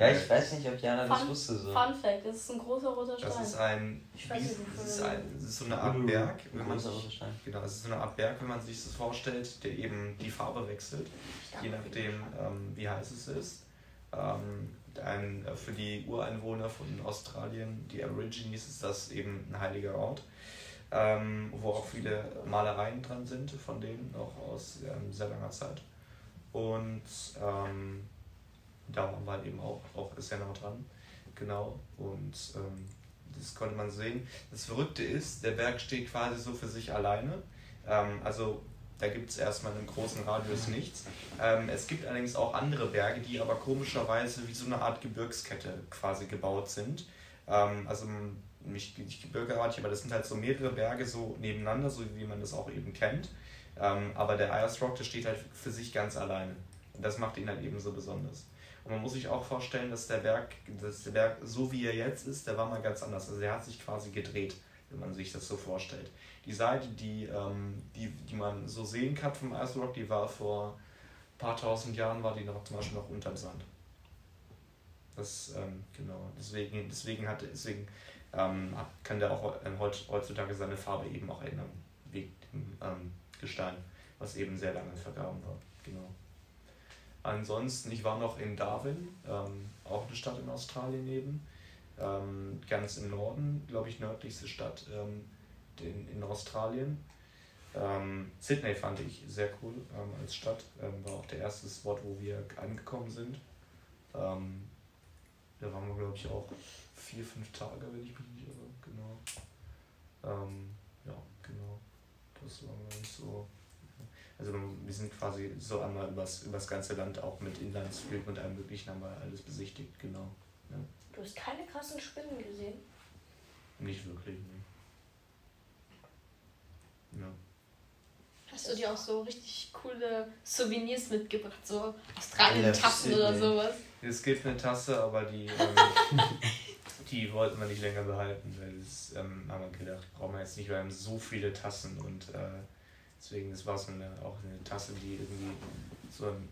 Ja, ich weiß nicht, ob Jana das Fun- wusste so. Fun Fact, das ist ein großer roter das Stein. ist ein. Ich weiß nicht, das, wofür ist ein das ist so eine Art Berg, Ein wenn man großer sich, roter Stein. Genau, es ist so eine Art Berg, wenn man sich das vorstellt, der eben die Farbe wechselt, je nachdem, ähm, wie heiß es ist. Ähm, ein, äh, für die Ureinwohner von Australien, die Aborigines, ist das eben ein heiliger Ort, ähm, wo auch viele Malereien dran sind, von denen auch aus ähm, sehr langer Zeit. Und ähm, da waren wir eben auch, auch sehr nah dran. Genau. Und ähm, das konnte man sehen. Das Verrückte ist, der Berg steht quasi so für sich alleine. Ähm, also da gibt es erstmal im großen Radius nichts. Ähm, es gibt allerdings auch andere Berge, die aber komischerweise wie so eine Art Gebirgskette quasi gebaut sind. Ähm, also nicht, nicht gebirgeartig, aber das sind halt so mehrere Berge so nebeneinander, so wie man das auch eben kennt. Ähm, aber der Ayers Rock, der steht halt für sich ganz alleine. Und das macht ihn halt eben so besonders. Und man muss sich auch vorstellen, dass der Berg, dass der Berg, so wie er jetzt ist, der war mal ganz anders. Also der hat sich quasi gedreht, wenn man sich das so vorstellt. Die Seite, die, ähm, die, die man so sehen kann vom Ice Rock, die war vor ein paar tausend Jahren, war die noch zum Beispiel noch unterm Sand. Das, ähm, genau, deswegen, deswegen, hat, deswegen ähm, kann der auch heut- heutzutage seine Farbe eben auch ändern, wegen dem ähm, Gestein, was eben sehr lange vergraben war. Genau. Ansonsten, ich war noch in Darwin, ähm, auch eine Stadt in Australien eben, ähm, ganz im Norden, glaube ich, nördlichste Stadt ähm, in, in Australien. Ähm, Sydney fand ich sehr cool ähm, als Stadt, ähm, war auch der erste Spot, wo wir angekommen sind. Ähm, da waren wir, glaube ich, auch vier, fünf Tage, wenn ich mich nicht irre. Genau. Ja, genau. Das war so. Also wir sind quasi so einmal übers, übers ganze Land auch mit Inlandsflügen und allem möglichen haben wir alles besichtigt, genau. Du hast keine krassen Spinnen gesehen. Nicht wirklich, ne. Ja. Hast du dir auch so richtig coole Souvenirs mitgebracht? So Australien-Tassen oder Sydney. sowas? Es gibt eine Tasse, aber die, ähm, die wollten wir nicht länger behalten, weil es, ähm, haben wir gedacht, brauchen wir jetzt nicht, wir haben so viele Tassen und äh, deswegen, das war so eine, auch eine Tasse, die irgendwie so ein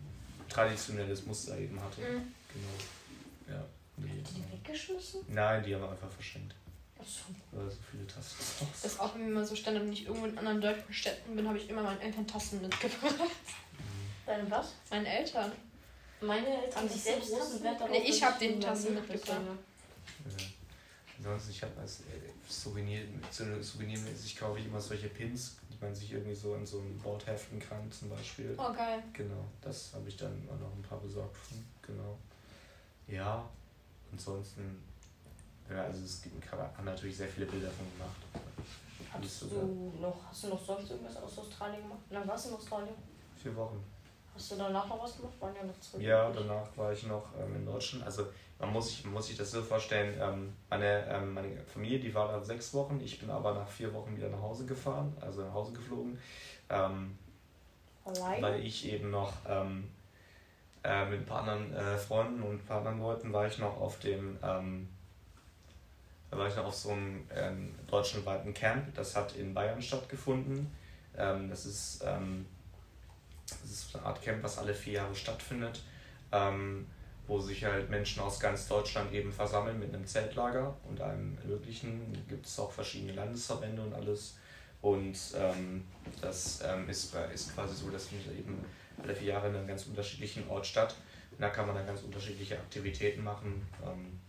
traditionelles Muster eben hatte. Mhm. Genau. Ja. Die, Habt ihr die weggeschmissen? nein, die haben wir einfach verschenkt, Achso. weil so viele Tassen Das ist auch, wenn mal so Standard und ich irgendwo in anderen deutschen Städten bin, habe ich immer meinen Eltern Tassen mitgebracht. Deine was? Meinen Eltern. Meine Eltern Haben sich selbst großen Tassen Wert darauf, Nee, ich dass hab den meine Tassen mitgebracht. Ja. Ansonsten, ich habe als äh, Souvenir, souvenirmäßig kaufe ich immer solche Pins, die man sich irgendwie so an so ein Board heften kann, zum Beispiel. Oh, geil. Genau, das habe ich dann auch noch ein paar besorgt von. Genau. Ja, ansonsten, ja, also es gibt, kann, man- haben natürlich sehr viele Bilder von gemacht. Hattest du noch, hast du noch sonst irgendwas aus Australien gemacht? Wie lange warst du in Australien? Vier Wochen. Hast du danach noch was gemacht? Waren ja noch zurück. Ja, danach war ich noch ähm, in Deutschland. Also man muss sich, muss sich das so vorstellen, ähm, meine, ähm, meine Familie, die war da sechs Wochen, ich bin aber nach vier Wochen wieder nach Hause gefahren, also nach Hause geflogen, ähm, weil ich eben noch ähm, äh, mit ein paar anderen äh, Freunden und ein paar anderen Leuten war ich noch auf dem, ähm, da war ich noch auf so einem ähm, deutschlandweiten Camp, das hat in Bayern stattgefunden. Ähm, das ist ähm, das ist eine Art Camp, was alle vier Jahre stattfindet, ähm, wo sich halt Menschen aus ganz Deutschland eben versammeln mit einem Zeltlager und allem Möglichen. Gibt es auch verschiedene Landesverbände und alles. Und ähm, das ist, ist quasi so, das findet eben alle vier Jahre in einem ganz unterschiedlichen Ort statt. Und da kann man dann ganz unterschiedliche Aktivitäten machen. Ähm,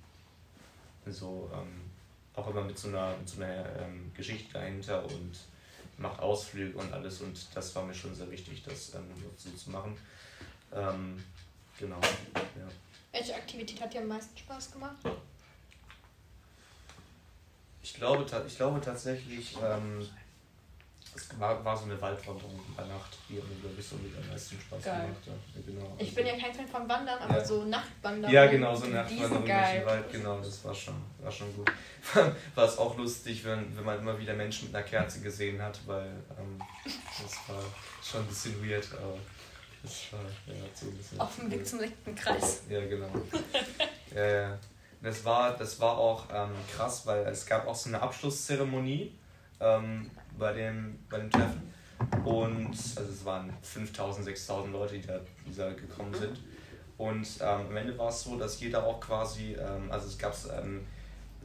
so, ähm, auch immer mit so einer, mit so einer ähm, Geschichte dahinter und macht Ausflüge und alles und das war mir schon sehr wichtig, das ähm, so zu machen. Ähm, genau. Ja. Welche Aktivität hat dir am meisten Spaß gemacht? Ich glaube, ich glaube tatsächlich, ähm, Es war, war so eine Waldwanderung bei Nacht, die mir, glaube ich, so mit am meisten Spaß Geil. gemacht. Ja. Genau. Ich Also- bin ja kein Fan vom Wandern, aber Ja. so Nachtwandern. Ja, genau, so Nachtwanderung durch den Wald, genau, das war schon, war schon gut. War es auch lustig, wenn, wenn man immer wieder Menschen mit einer Kerze gesehen hat, weil ähm, das war schon ein bisschen weird, aber das war ja, so ein bisschen. Auf dem. Weg zum rechten Kreis. Ja, genau. ja, ja. Das war, das war auch ähm, krass, weil es gab auch so eine Abschlusszeremonie ähm, bei, dem, bei dem Treffen. Und also es waren 5000, 6000 Leute, die da, die da gekommen sind. Und ähm, am Ende war es so, dass jeder auch quasi, ähm, also es gab ähm,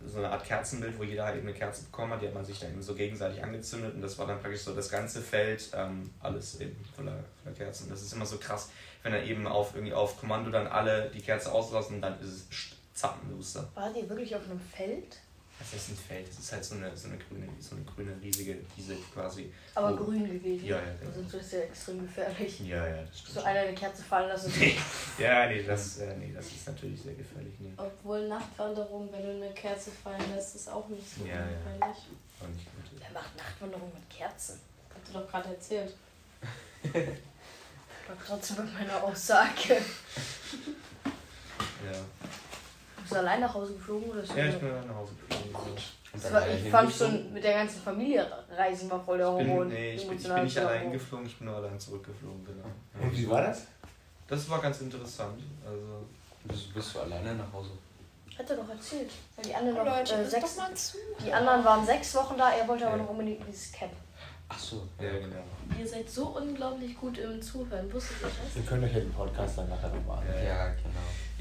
so eine Art Kerzenbild, wo jeder halt eben eine Kerze bekommen hat, die hat man sich dann eben so gegenseitig angezündet und das war dann praktisch so das ganze Feld, ähm, alles eben voller, voller Kerzen. Das ist immer so krass, wenn dann eben auf, irgendwie auf Kommando dann alle die Kerze auslassen, dann ist es zappenduster. War die wirklich auf einem Feld? Das ist ein Feld, das ist halt so eine, so eine grüne, so eine grüne riesige Wiese quasi. Aber Wo- grün gewesen. Ja, ja, genau. Also das ist ja extrem gefährlich. Ja, ja, das stimmt. So einer eine Kerze fallen lassen. ja, nee das, äh, nee, das ist natürlich sehr gefährlich. Nee. Obwohl Nachtwanderung, wenn du eine Kerze fallen lässt, ist auch nicht so Ja, ja. gefährlich. Auch nicht gut. Wer macht Nachtwanderung mit Kerzen? Hast du doch gerade erzählt. Ich war trotzdem mit meiner Aussage. Ja. Bist du allein nach Hause geflogen oder so? ja, ich bin dann nach Hause geflogen. Das war, allein ich fand schon mit der ganzen Familie reisen war voll der Ich bin, Hormon. nee, ich bin, ich bin nicht allein geflogen, ich bin nur allein zurückgeflogen, genau. Und wie war das? Das war ganz interessant. Also, Bist, bist du alleine nach Hause? Hat er doch erzählt. Weil die anderen Oh, noch Leute, äh, sechs. Die anderen waren sechs Wochen da, er wollte aber Ja. noch unbedingt dieses Camp. Ach so. ja, genau. Ihr seid so unglaublich gut im Zuhören. Wusstet ihr das? Ihr könnt euch ja den Podcast dann nachher nochmal an. Ja, Ja, genau.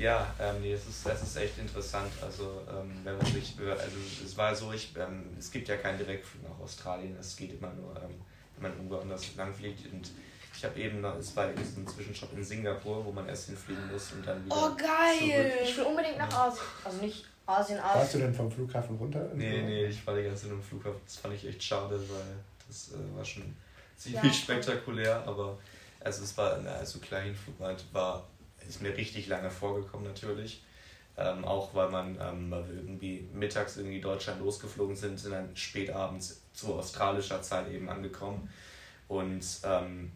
Ja, ähm, nee, es ist, es ist echt interessant. Also, ähm, wenn man sich, also es war so, ich, ähm, es gibt ja keinen Direktflug nach Australien, es geht immer nur, ähm, wenn man irgendwo anders lang fliegt. Und ich habe eben, noch- es war so ein Zwischenstopp in Singapur, wo man erst hinfliegen muss und dann wieder. Oh, geil. Ich will unbedingt nach Asien. Also nicht Asien, Warst du Asien. denn vom Flughafen runter? Nee, nee, ich war die ganze Zeit im Flughafen. Das fand ich echt schade, weil das äh, war schon ziemlich Ja. spektakulär, aber also es war, na, also klar, Hinflug war, ist mir richtig lange vorgekommen natürlich. Ähm, auch weil man, ähm, weil wir irgendwie mittags irgendwie Deutschland losgeflogen sind, sind dann spät abends zu australischer Zeit eben angekommen. Und ähm,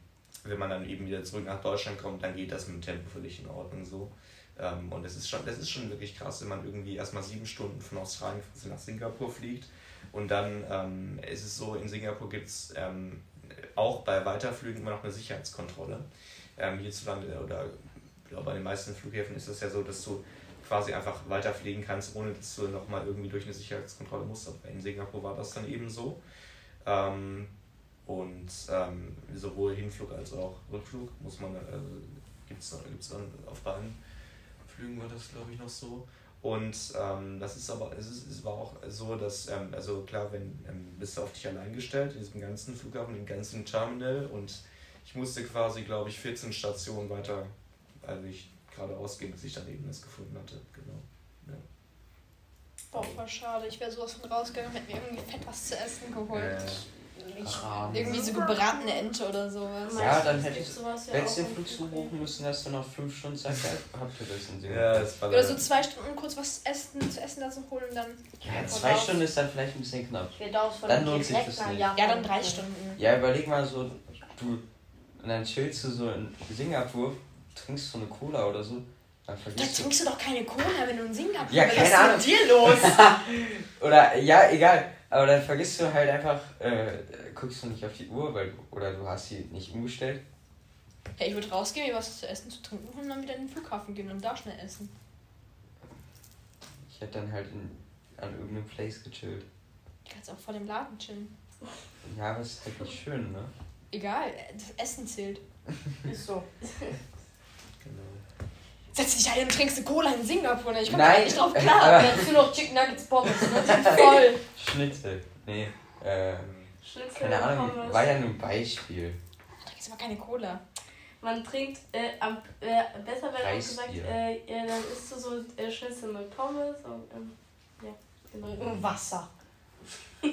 wenn man dann eben wieder zurück nach Deutschland kommt, dann geht das mit dem Tempo völlig in Ordnung so. Ähm, und es ist schon, das ist schon wirklich krass, wenn man irgendwie erstmal sieben Stunden von Australien nach Singapur fliegt. Und dann ähm, ist es so, in Singapur gibt es ähm, auch bei Weiterflügen immer noch eine Sicherheitskontrolle. Hierzulande oder ich glaube, bei den meisten Flughäfen ist es ja so, dass du quasi einfach weiterfliegen kannst, ohne dass du nochmal irgendwie durch eine Sicherheitskontrolle musst. Aber in Singapur war das dann eben so. Ähm, und ähm, sowohl Hinflug als auch Rückflug muss man, also gibt es gibt's dann auf beiden Flügen war das glaube ich noch so. Und ähm, das ist aber, es, ist, es war auch so, dass, ähm, also klar, wenn ähm, bist du auf dich allein gestellt, in diesem ganzen Flughafen, im ganzen Terminal und ich musste quasi, glaube ich, 14 Stationen weiter, also ich geradeaus ging, bis ich dann eben das gefunden hatte. Genau. Boah, voll schade. Ich wäre sowas von rausgegangen und hätte mir irgendwie fett was zu essen geholt. Äh, Kram. Irgendwie so gebratene Ente oder sowas. Ja, dann hätte ich- sowas ja Hättest auch den Flug buchen müssen, dass du noch fünf Stunden Zeit gehabt habt ihr das in Singapur. ja, das war Oder so zwei Stunden kurz was essen, zu essen lassen holen und dann. Ja, zwei Stunden ist dann vielleicht ein bisschen knapp. Wir dauern von Dann lohnt sich das nicht. Ja, dann drei Stunden. Ja, überleg mal so, du, und dann chillst du so in Singapur, trinkst so eine Cola oder so, dann Da vergisst du. trinkst du doch keine Cola, wenn du in Singapur Ja, bist. keine Was Ahnung. ist mit dir los? Oder, ja, egal, aber dann vergisst du halt einfach, äh, guckst du nicht auf die Uhr, weil du, oder du hast sie nicht umgestellt. Ja, ich würde rausgehen, mir was zu essen, zu trinken und dann wieder in den Flughafen gehen und da schnell essen. Ich hätte dann halt in, an irgendeinem Place gechillt. Du kannst auch vor dem Laden chillen. Ja, aber es ist halt nicht schön, ne? Egal, das Essen zählt. Ist so. Setz dich ein und trinkst eine Cola in Singapur. Ne? Ich komme Nein, nicht drauf klar. Dazu noch Chicken Nuggets Pommes. Ne? Voll. Schnitzel. Nee, äh, Schnitzel keine und Ahnung, Pommes. war ja nur ein Beispiel. Du trinkst aber keine Cola. Man trinkt, äh, am, äh, besser wäre auch gesagt, äh, ja, dann isst du so äh, Schnitzel mit Pommes und, ähm, ja, genau. Und Wasser.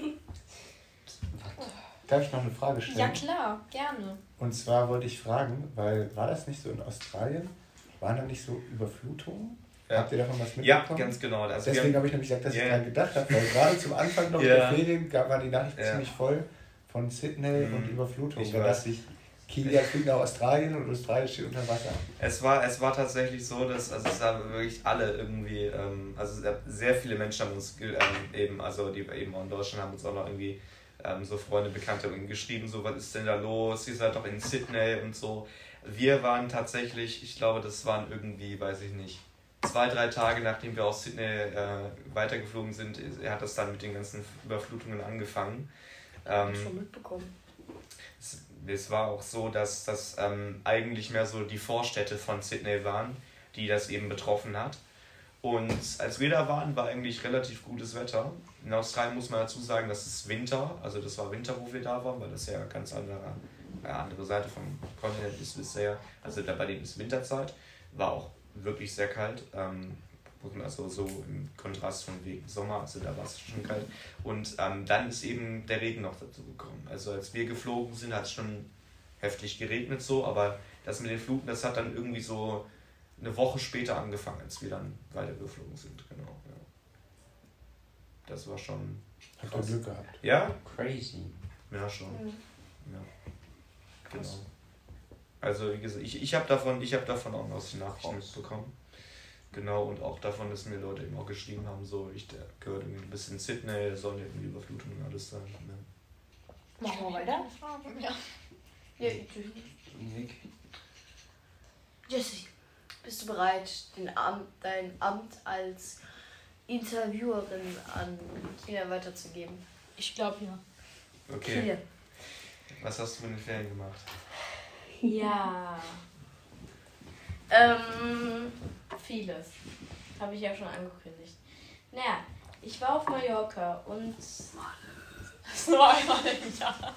Darf ich noch eine Frage stellen? Ja, klar, gerne. Und zwar wollte ich fragen, weil war das nicht so in Australien? Waren da nicht so Überflutungen? Ja. Habt ihr davon was Ja, mitbekommen? ganz genau. Also wir Deswegen habe ich nämlich gesagt, dass Ja. ich daran gedacht habe, weil gerade zum Anfang noch Ja. der Ferien war die Nachricht Ja. ziemlich voll von Sydney Mhm. und Überflutung. Ich da dachte ich, Kenia fliegt nach Australien und Australien steht unter Wasser. Es war, es war tatsächlich so, dass also es haben wirklich alle irgendwie, ähm, also sehr- viele Menschen haben uns ähm, eben, also die eben auch in Deutschland haben uns auch noch irgendwie ähm, so Freunde, Bekannte irgendwie geschrieben, so was ist denn da los, ihr seid doch in Sydney und so. Wir waren tatsächlich, ich glaube, das waren irgendwie, weiß ich nicht, zwei, drei Tage nachdem wir aus Sydney äh, weitergeflogen sind, hat das dann mit den ganzen Überflutungen angefangen. Ähm, Schon mitbekommen. es, es war auch so, dass das ähm, eigentlich mehr so die Vorstädte von Sydney waren, die das eben betroffen hat. Und als wir da waren, war eigentlich relativ gutes Wetter. In Australien muss man dazu sagen, das ist Winter, also das war Winter, wo wir da waren, weil das ja ganz andere, äh, andere Seite vom Kontinent ist bisher. Also da bei denen ist Winterzeit, war auch wirklich sehr kalt. Ähm, also so im Kontrast von wegen Sommer, also da war es schon kalt. Und ähm, dann ist eben der Regen noch dazu gekommen. Also als wir geflogen sind, hat es schon heftig geregnet so, aber das mit den Fluten, das hat dann irgendwie so eine Woche später angefangen, als wir dann weitergeflogen sind. Genau, ja. Das war schon. Habt ihr Glück gehabt. Ja? Crazy. Ja, schon. Ja. Genau. Also wie gesagt, ich, ich habe davon, ich hab davon auch aus den Nachrichten mitbekommen. Genau, und auch davon, dass mir Leute eben auch geschrieben haben, so, ich der gehört irgendwie ein bisschen Sydney, da sollen irgendwie Überflutungen und alles sein. Ne? Machen wir weiter. Ja. Ja. Nick. Jessie, bist du bereit, den Amt, dein Amt als Interviewerin an Tina weiterzugeben? Ich glaube ja. Okay, Hier. Was hast du in den Ferien gemacht? Ja, Ähm, vieles. Habe ich ja schon angekündigt. Naja, ich war auf Mallorca und Das war einmal im Jahr.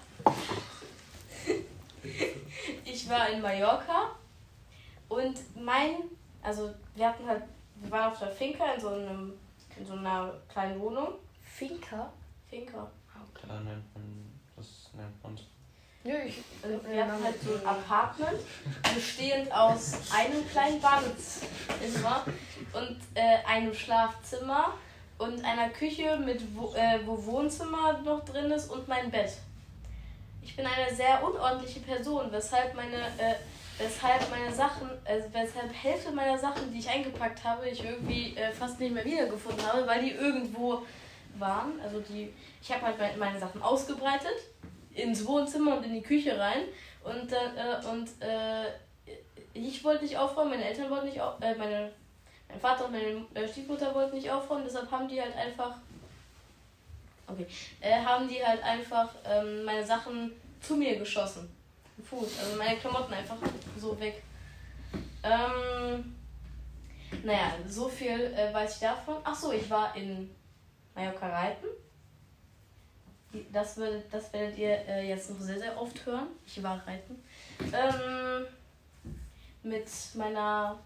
ich war in Mallorca und mein, also wir hatten halt, wir waren auf der Finca in so einem, in so einer kleinen Wohnung. Finca? Finca. Da nennt man, das nennt man so. Ja, ich. Also wir hatten halt so ein Apartment, bestehend aus einem kleinen Badezimmer und äh, einem Schlafzimmer und einer Küche, mit wo, äh, wo Wohnzimmer noch drin ist und mein Bett. Ich bin eine sehr unordentliche Person, weshalb meine, äh, weshalb meine Sachen, also weshalb Hälfte meiner Sachen, die ich eingepackt habe, ich irgendwie äh, fast nicht mehr wiedergefunden habe, weil die irgendwo waren. Also die, ich habe halt meine Sachen ausgebreitet ins Wohnzimmer und in die Küche rein und dann äh, und äh, ich wollte nicht aufräumen, meine Eltern wollten nicht auf, äh, meine mein Vater und meine äh, Stiefmutter wollten nicht aufräumen, deshalb haben die halt einfach okay äh, haben die halt einfach ähm, meine Sachen zu mir geschossen, Fuß, also meine Klamotten einfach so weg. Ähm, naja, so viel äh, weiß ich davon. Ach so, ich war in Mallorca reiten. Das, würdet, das werdet ihr äh, jetzt noch sehr, sehr oft hören. Ich war reiten. Ähm, mit meiner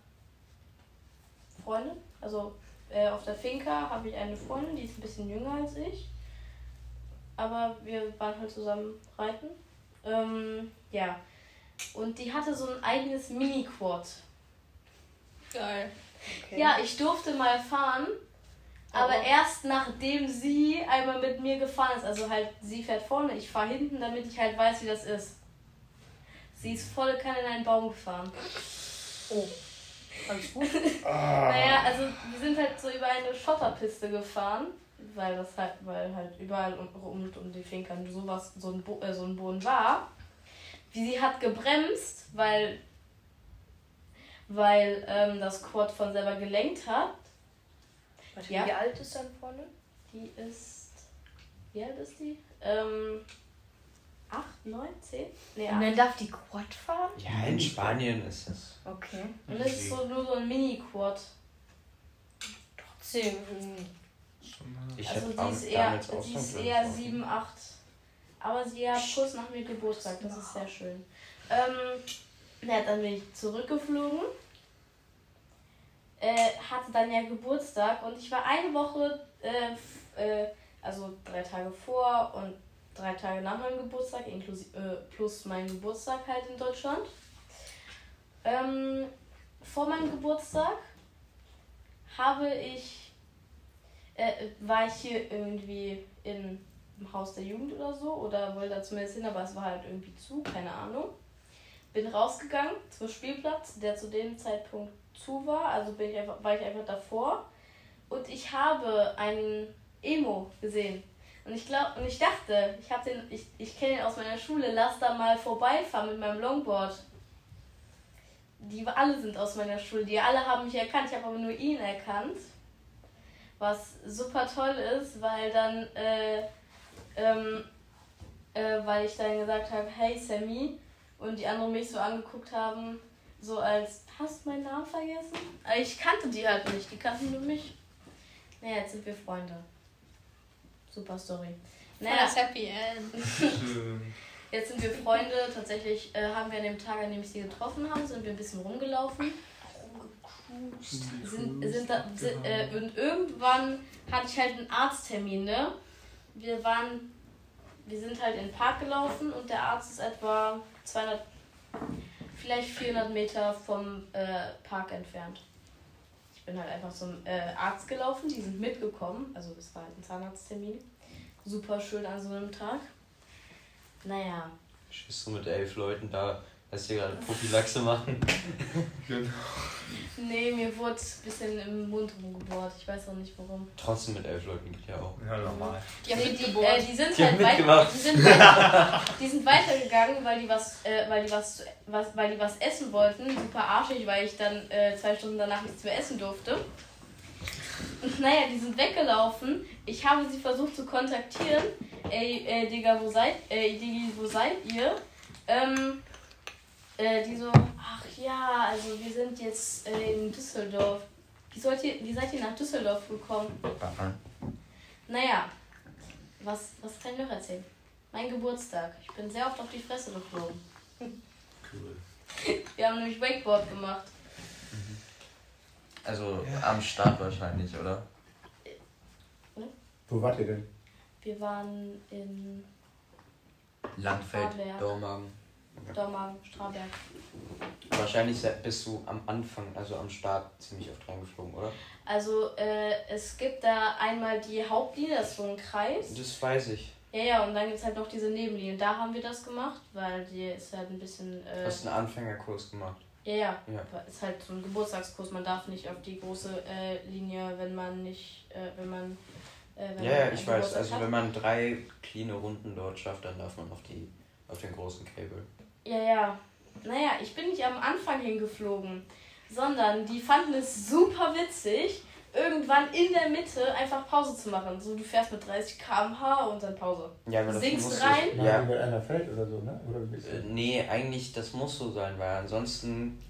Freundin. Also äh, auf der Finca habe ich eine Freundin, die ist ein bisschen jünger als ich. Aber wir waren halt zusammen reiten. Ähm, ja. Und die hatte so ein eigenes Mini-Quad. Geil. Ja, ich durfte mal fahren, aber Aber- erst nachdem sie einmal mit mir gefahren ist. Also halt, sie fährt vorne, ich fahre hinten, damit ich halt weiß, wie das ist. Sie ist volle Kanne in einen Baum gefahren. Oh. Alles gut? Naja, also wir sind halt so über eine Schotterpiste gefahren, weil das halt, weil halt überall um, um, um die Finkern sowas, so ein, Bo äh, so ein Boden war. Wie sie hat gebremst, weil, weil ähm, das Quad von selber gelenkt hat. Warte, Ja. Wie alt ist deine Freundin? Die ist. Wie alt ist die? Ähm. 8, 9, 10? Nee, Und 8. dann darf die Quad fahren? Ja, in Spanien ist es. Okay. Und das ist so, nur so ein Mini-Quad. Trotzdem. Ich Also auch ist eher, so ist eher Auto. 7, 8. Aber sie hat kurz nach mir Geburtstag, das ist sehr schön. Ähm, ja, dann bin ich zurückgeflogen. Äh, hatte dann ja Geburtstag und ich war eine Woche, äh, äh, also drei Tage vor und drei Tage nach meinem Geburtstag, inklusive, äh, plus mein Geburtstag halt in Deutschland. Ähm, vor meinem Geburtstag habe ich, äh, war ich hier irgendwie in im Haus der Jugend oder so oder wollte da zumindest hin, aber es war halt irgendwie zu, keine Ahnung. Bin rausgegangen zum Spielplatz, der zu dem Zeitpunkt zu war, also bin ich einfach, war ich einfach davor und ich habe einen Emo gesehen. Und ich glaube, und ich dachte, ich habe den, ich, ich kenne ihn aus meiner Schule, lass da mal vorbeifahren mit meinem Longboard. Die alle sind aus meiner Schule, die alle haben mich erkannt, ich habe aber nur ihn erkannt. Was super toll ist, weil dann, äh, ähm, äh, weil ich dann gesagt habe, hey Sammy, und die anderen mich so angeguckt haben, so als, hast du meinen Namen vergessen? Aber ich kannte die halt nicht, die kannten nur mich. Naja, jetzt sind wir Freunde. Super Story. Naja. Das Happy End. Schön. Jetzt sind wir Freunde. Tatsächlich äh, haben wir an dem Tag, an dem ich sie getroffen habe, sind wir ein bisschen rumgelaufen. Sind, sind da, sind, äh, und irgendwann hatte ich halt einen Arzttermin, ne? Wir waren, wir sind halt in den Park gelaufen und der Arzt ist etwa 200, vielleicht 400 Meter vom äh, Park entfernt. Ich bin halt einfach zum äh, Arzt gelaufen, die sind mitgekommen, also es war halt ein Zahnarzttermin. Super schön an so einem Tag. Naja, Stehst du mit elf Leuten da, als die gerade Prophylaxe machen? Genau. nee, mir wurde ein bisschen im Mund rumgebohrt. Ich weiß auch nicht warum. Trotzdem mit elf Leuten geht ja auch. Ja, normal. Die haben Nee, die, äh, die sind Die haben halt weiter, die sind, weiter, die sind weitergegangen, weil die was, äh, weil die was, was, weil die was essen wollten. Super arschig, weil ich dann äh, zwei Stunden danach nichts mehr essen durfte. Und naja, die sind weggelaufen. Ich habe sie versucht zu kontaktieren. Ey, äh, Digga, wo seid, äh, Digi, wo seid ihr? Ähm, äh, die so, ach ja, also wir sind jetzt äh, in Düsseldorf. Wie, sollt ihr, wie seid ihr nach Düsseldorf gekommen? Naja, was, was kann ich noch erzählen? Mein Geburtstag. Ich bin sehr oft auf die Fresse geflogen. Cool. Wir haben nämlich Wakeboard gemacht. Also am Start wahrscheinlich, oder? Wo wart ihr denn? Wir waren in Landfeld. Dormagen. Dormagen, Straberg. Wahrscheinlich bist du am Anfang, also am Start, ziemlich oft reingeflogen, oder? Also äh, es gibt da einmal die Hauptlinie, das ist so ein Kreis. Das weiß ich. Ja, ja, und dann gibt es halt noch diese Nebenlinie. Da haben wir das gemacht, weil die ist halt ein bisschen... Du Äh, hast einen Anfängerkurs gemacht. ja, ja, Ja. ist halt so ein Geburtstagskurs. Man darf nicht auf die große äh, Linie, wenn man nicht... Äh, wenn man... Äh, wenn Ja, man ja, ich weiß. Geburtstag Also hat. wenn man drei cleane Runden dort schafft, dann darf man auf die auf den großen Cable. Ja, ja. Naja, ich bin nicht am Anfang hingeflogen, sondern die fanden es super witzig, irgendwann in der Mitte einfach Pause zu machen. So, du fährst mit 30 km/h und dann Pause. Ja, aber das Singst muss rein? Ich, ja, wenn einer fällt oder so, ne? Oder äh, nee, eigentlich das muss so sein, weil ansonsten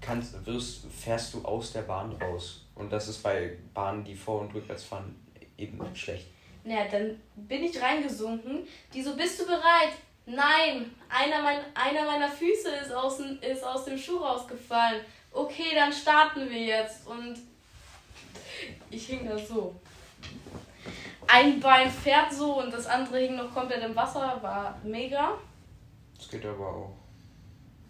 kannst, wirst, fährst du aus der Bahn raus. Und das ist bei Bahnen, die vor und rückwärts fahren, eben schlecht. Naja, dann bin ich reingesunken. Die so, bist du bereit? Nein, einer, mein, einer meiner Füße ist aus, dem- ist aus dem Schuh rausgefallen. Okay, dann starten wir jetzt. Und ich hing da so. Ein Bein fährt so und das andere hing noch komplett im Wasser. War mega. Das geht aber auch.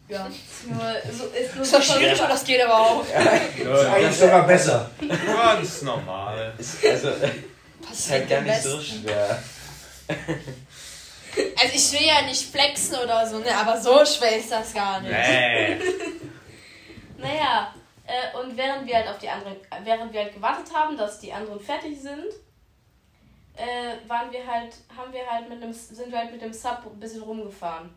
Ja, ist nur, so, ist nur Das schwierig, aber das geht aber auch. Ja, Eigentlich sogar besser. ganz normal. Ist, also, ist halt gar nicht so schwer. Also ich will ja nicht flexen oder so, ne? Aber so schwer ist das gar nicht. Nee. Naja, äh, und während wir halt auf die anderen, während wir halt gewartet haben, dass die anderen fertig sind, äh, waren wir halt, haben wir halt mit dem, sind wir halt mit dem Sub ein bisschen rumgefahren.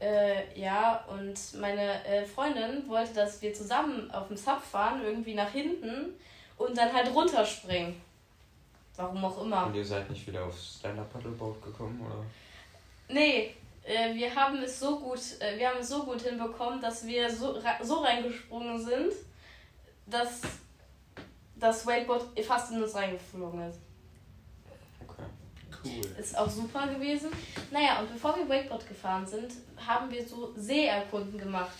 Äh, ja, und meine äh, Freundin wollte, dass wir zusammen auf dem Sub fahren, irgendwie nach hinten und dann halt runterspringen. Warum auch immer. Und ihr seid nicht wieder aufs Stand-Up-Paddleboard gekommen, oder? Nee, äh, wir haben es so gut, äh, wir haben es so gut hinbekommen, dass wir so, so reingesprungen sind, dass das Wakeboard fast in uns reingeflogen ist. Okay. Cool. Ist auch super gewesen. Naja, und bevor wir Wakeboard gefahren sind, haben wir so Seeerkunden gemacht.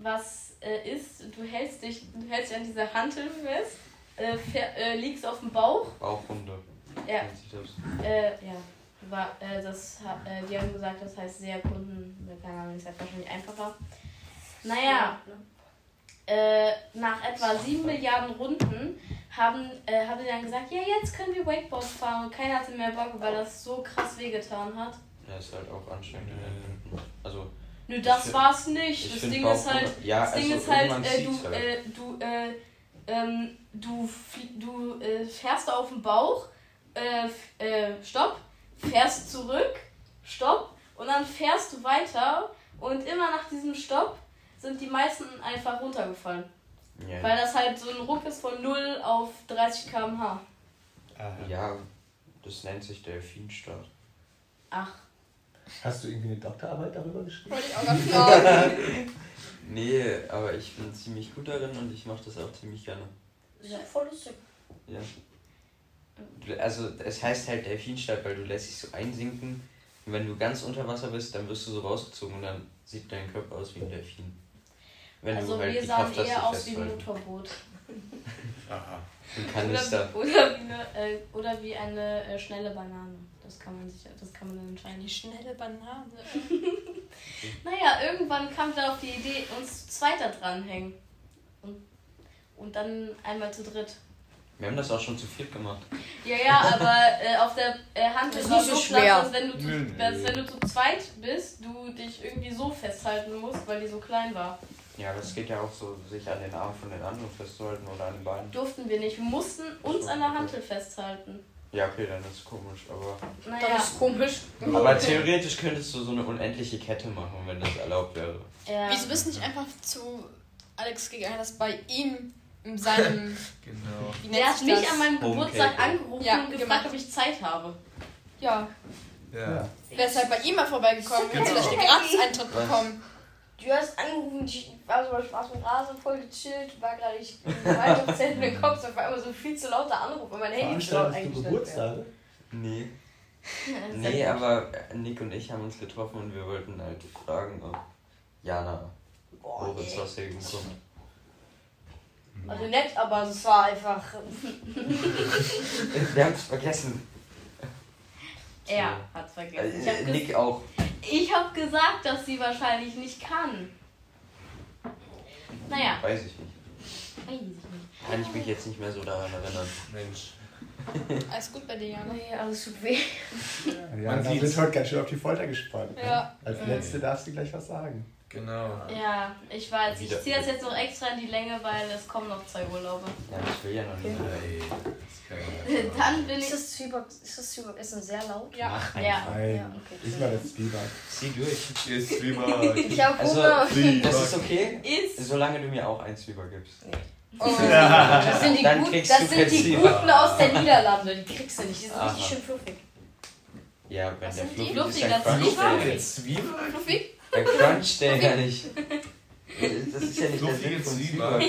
Was äh, ist, du hältst dich, du hältst dich an dieser Hantel fest, äh, fähr, äh, liegst auf dem Bauch Bauchhunde. Ja. das. Äh, ja. War, äh, das, äh, die haben gesagt, das heißt sehr Kunden. Keine Ahnung, ist halt wahrscheinlich einfacher. Naja, äh, nach etwa 7 Milliarden Runden haben, äh, haben die dann gesagt, ja, jetzt können wir Wakeboard fahren. Und keiner hatte mehr Bock, weil das so krass wehgetan hat. Ja, ist halt auch anstrengend. Also, Nö, das find- war's nicht. ich Das Ding ist halt, ja, das Ding also ist halt, äh, du, zieht's halt. äh, du, äh, ähm, du, du äh, fährst auf dem Bauch, äh, äh, stopp, fährst zurück, stopp und dann fährst du weiter und immer nach diesem Stopp sind die meisten einfach runtergefallen. ja, Weil das halt so ein Ruck ist von 0 auf 30 km/h. ja, das nennt sich Delfinstart. Ach, Hast du irgendwie eine Doktorarbeit darüber geschrieben? Wollte ich auch ganz fragen. Nee, aber ich bin ziemlich gut darin und ich mache das auch ziemlich gerne. Ist ja voll lustig. Ja. Also es heißt halt Delfinstart, weil du lässt dich so einsinken und wenn du ganz unter Wasser bist, dann wirst du so rausgezogen und dann sieht dein Körper aus wie ein Delfin. Wenn also du halt wir sahen Kraft eher aus wie ein. Motorboot. Aha. Ein Oder, Kanister. wie- oder, wie eine, äh, oder wie eine äh, schnelle Banane. Das kann man sich, das kann man dann entscheiden. Die schnelle Banane. Naja, irgendwann kam dann auf die Idee, uns zu zweit da dranhängen. Und, und dann einmal zu dritt. Wir haben das auch schon zu viert gemacht. Ja, ja, aber äh, auf der äh, Hand Das ist auch nicht so schwer, dass wenn, du zu, Nö, nö. dass, wenn du zu zweit bist, du dich irgendwie so festhalten musst, weil die so klein war. Ja, es geht ja auch so, sich an den Arm von den anderen festzuhalten oder an den Beinen. Durften wir nicht. Wir mussten uns an der Hantel festhalten. Ja, okay, dann ist es komisch, aber. Naja, Das ist komisch. Aber theoretisch könntest du so eine unendliche Kette machen, wenn das erlaubt wäre. ja. Wieso bist du nicht einfach zu Alex gegangen, das bei ihm in seinem. Genau. Der hat mich an meinem Geburtstag angerufen Ja, und gefragt, gemacht. ob ich Zeit habe. Ja, Ja. wer ist halt bei ihm mal vorbeigekommen? Genau. Hätte vielleicht einen Gratis-Eintritt Was? bekommen. Du hast angerufen, ich war so Spaß mit Rasen, voll gechillt, war gerade ich im Zelt mit dem Kopf, auf einmal so viel zu lauter Anruf und mein Handy ist laut eingestellt. Geburtstage? Nee. Nee, aber Nick und ich haben uns getroffen und wir wollten halt fragen, ob Jana aus der Jugend kommt. Also nett, aber es war einfach. Wir haben es vergessen. Er hat vergessen. Ich Äh, Nick auch. Ich hab gesagt, dass sie wahrscheinlich nicht kann. Naja, Weiß ich nicht. weiß ich nicht. Kann ich mich jetzt nicht mehr so daran erinnern. Mensch. Alles gut bei dir, Jana. Nee, alles tut weh. Ja, Man da sieht's. wird heute ganz schön auf die Folter gespannt. ne? Ja. Als letzte darfst du gleich was sagen. Genau. Ja, ich weiß. Ich ziehe das jetzt noch extra in die Länge, weil es kommen noch zwei Urlaube. Ja, ich will ja noch nicht. Ey, ja Dann bin Ist ich. das Zwieback, ist das Zwieback-Essen sehr laut? Ja. Mach Ja. Nein, Ja, okay. diesmal das Zwieback. Zieh durch. Ist Zwieback. Ich hab Also, Hunger. Das ist okay, Ist. solange du mir auch ein Zwieback gibst. Oh. Das sind die, Dann Gut, kriegst das du sind die. Guten aus der Niederlande. Die kriegst du nicht. Die sind Aha. richtig schön fluffig. Ja, wenn Was der? Fluffy ist, Fluffy, dann das cruncht ist der ja. Zwieback? Cruncht der ja nicht. Das ist ja nicht der Sinn von Zwieback.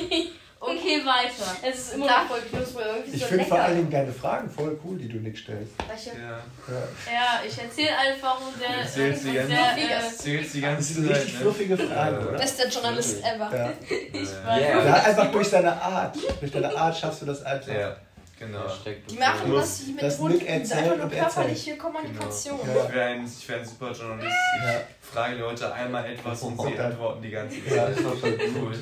Okay, weiter. Es ist immer noch voll knusprig. Irgendwie Ich so finde vor allen Dingen deine Fragen voll cool, die du Nick stellst. Welche? Ja. Ja. Ja, ich erzähle einfach und der. Erzählst die ganze- der äh, Erzählst die Das sind Zeit, richtig ne? fluffige Fragen, Ja. oder? Bester Journalist ever. Ja. ich Ja. weiß. Ja. ja, einfach durch deine Art. Durch deine Art schaffst du das einfach. Ja, genau. Die machen das mit das erzählt einfach nur körperliche Kommunikation. Genau. Ich wäre ein, ich wär ein super Journalist. Ich Ja. frage Leute einmal etwas und sie Ja. antworten die ganze Ja, Zeit. das war schon Cool.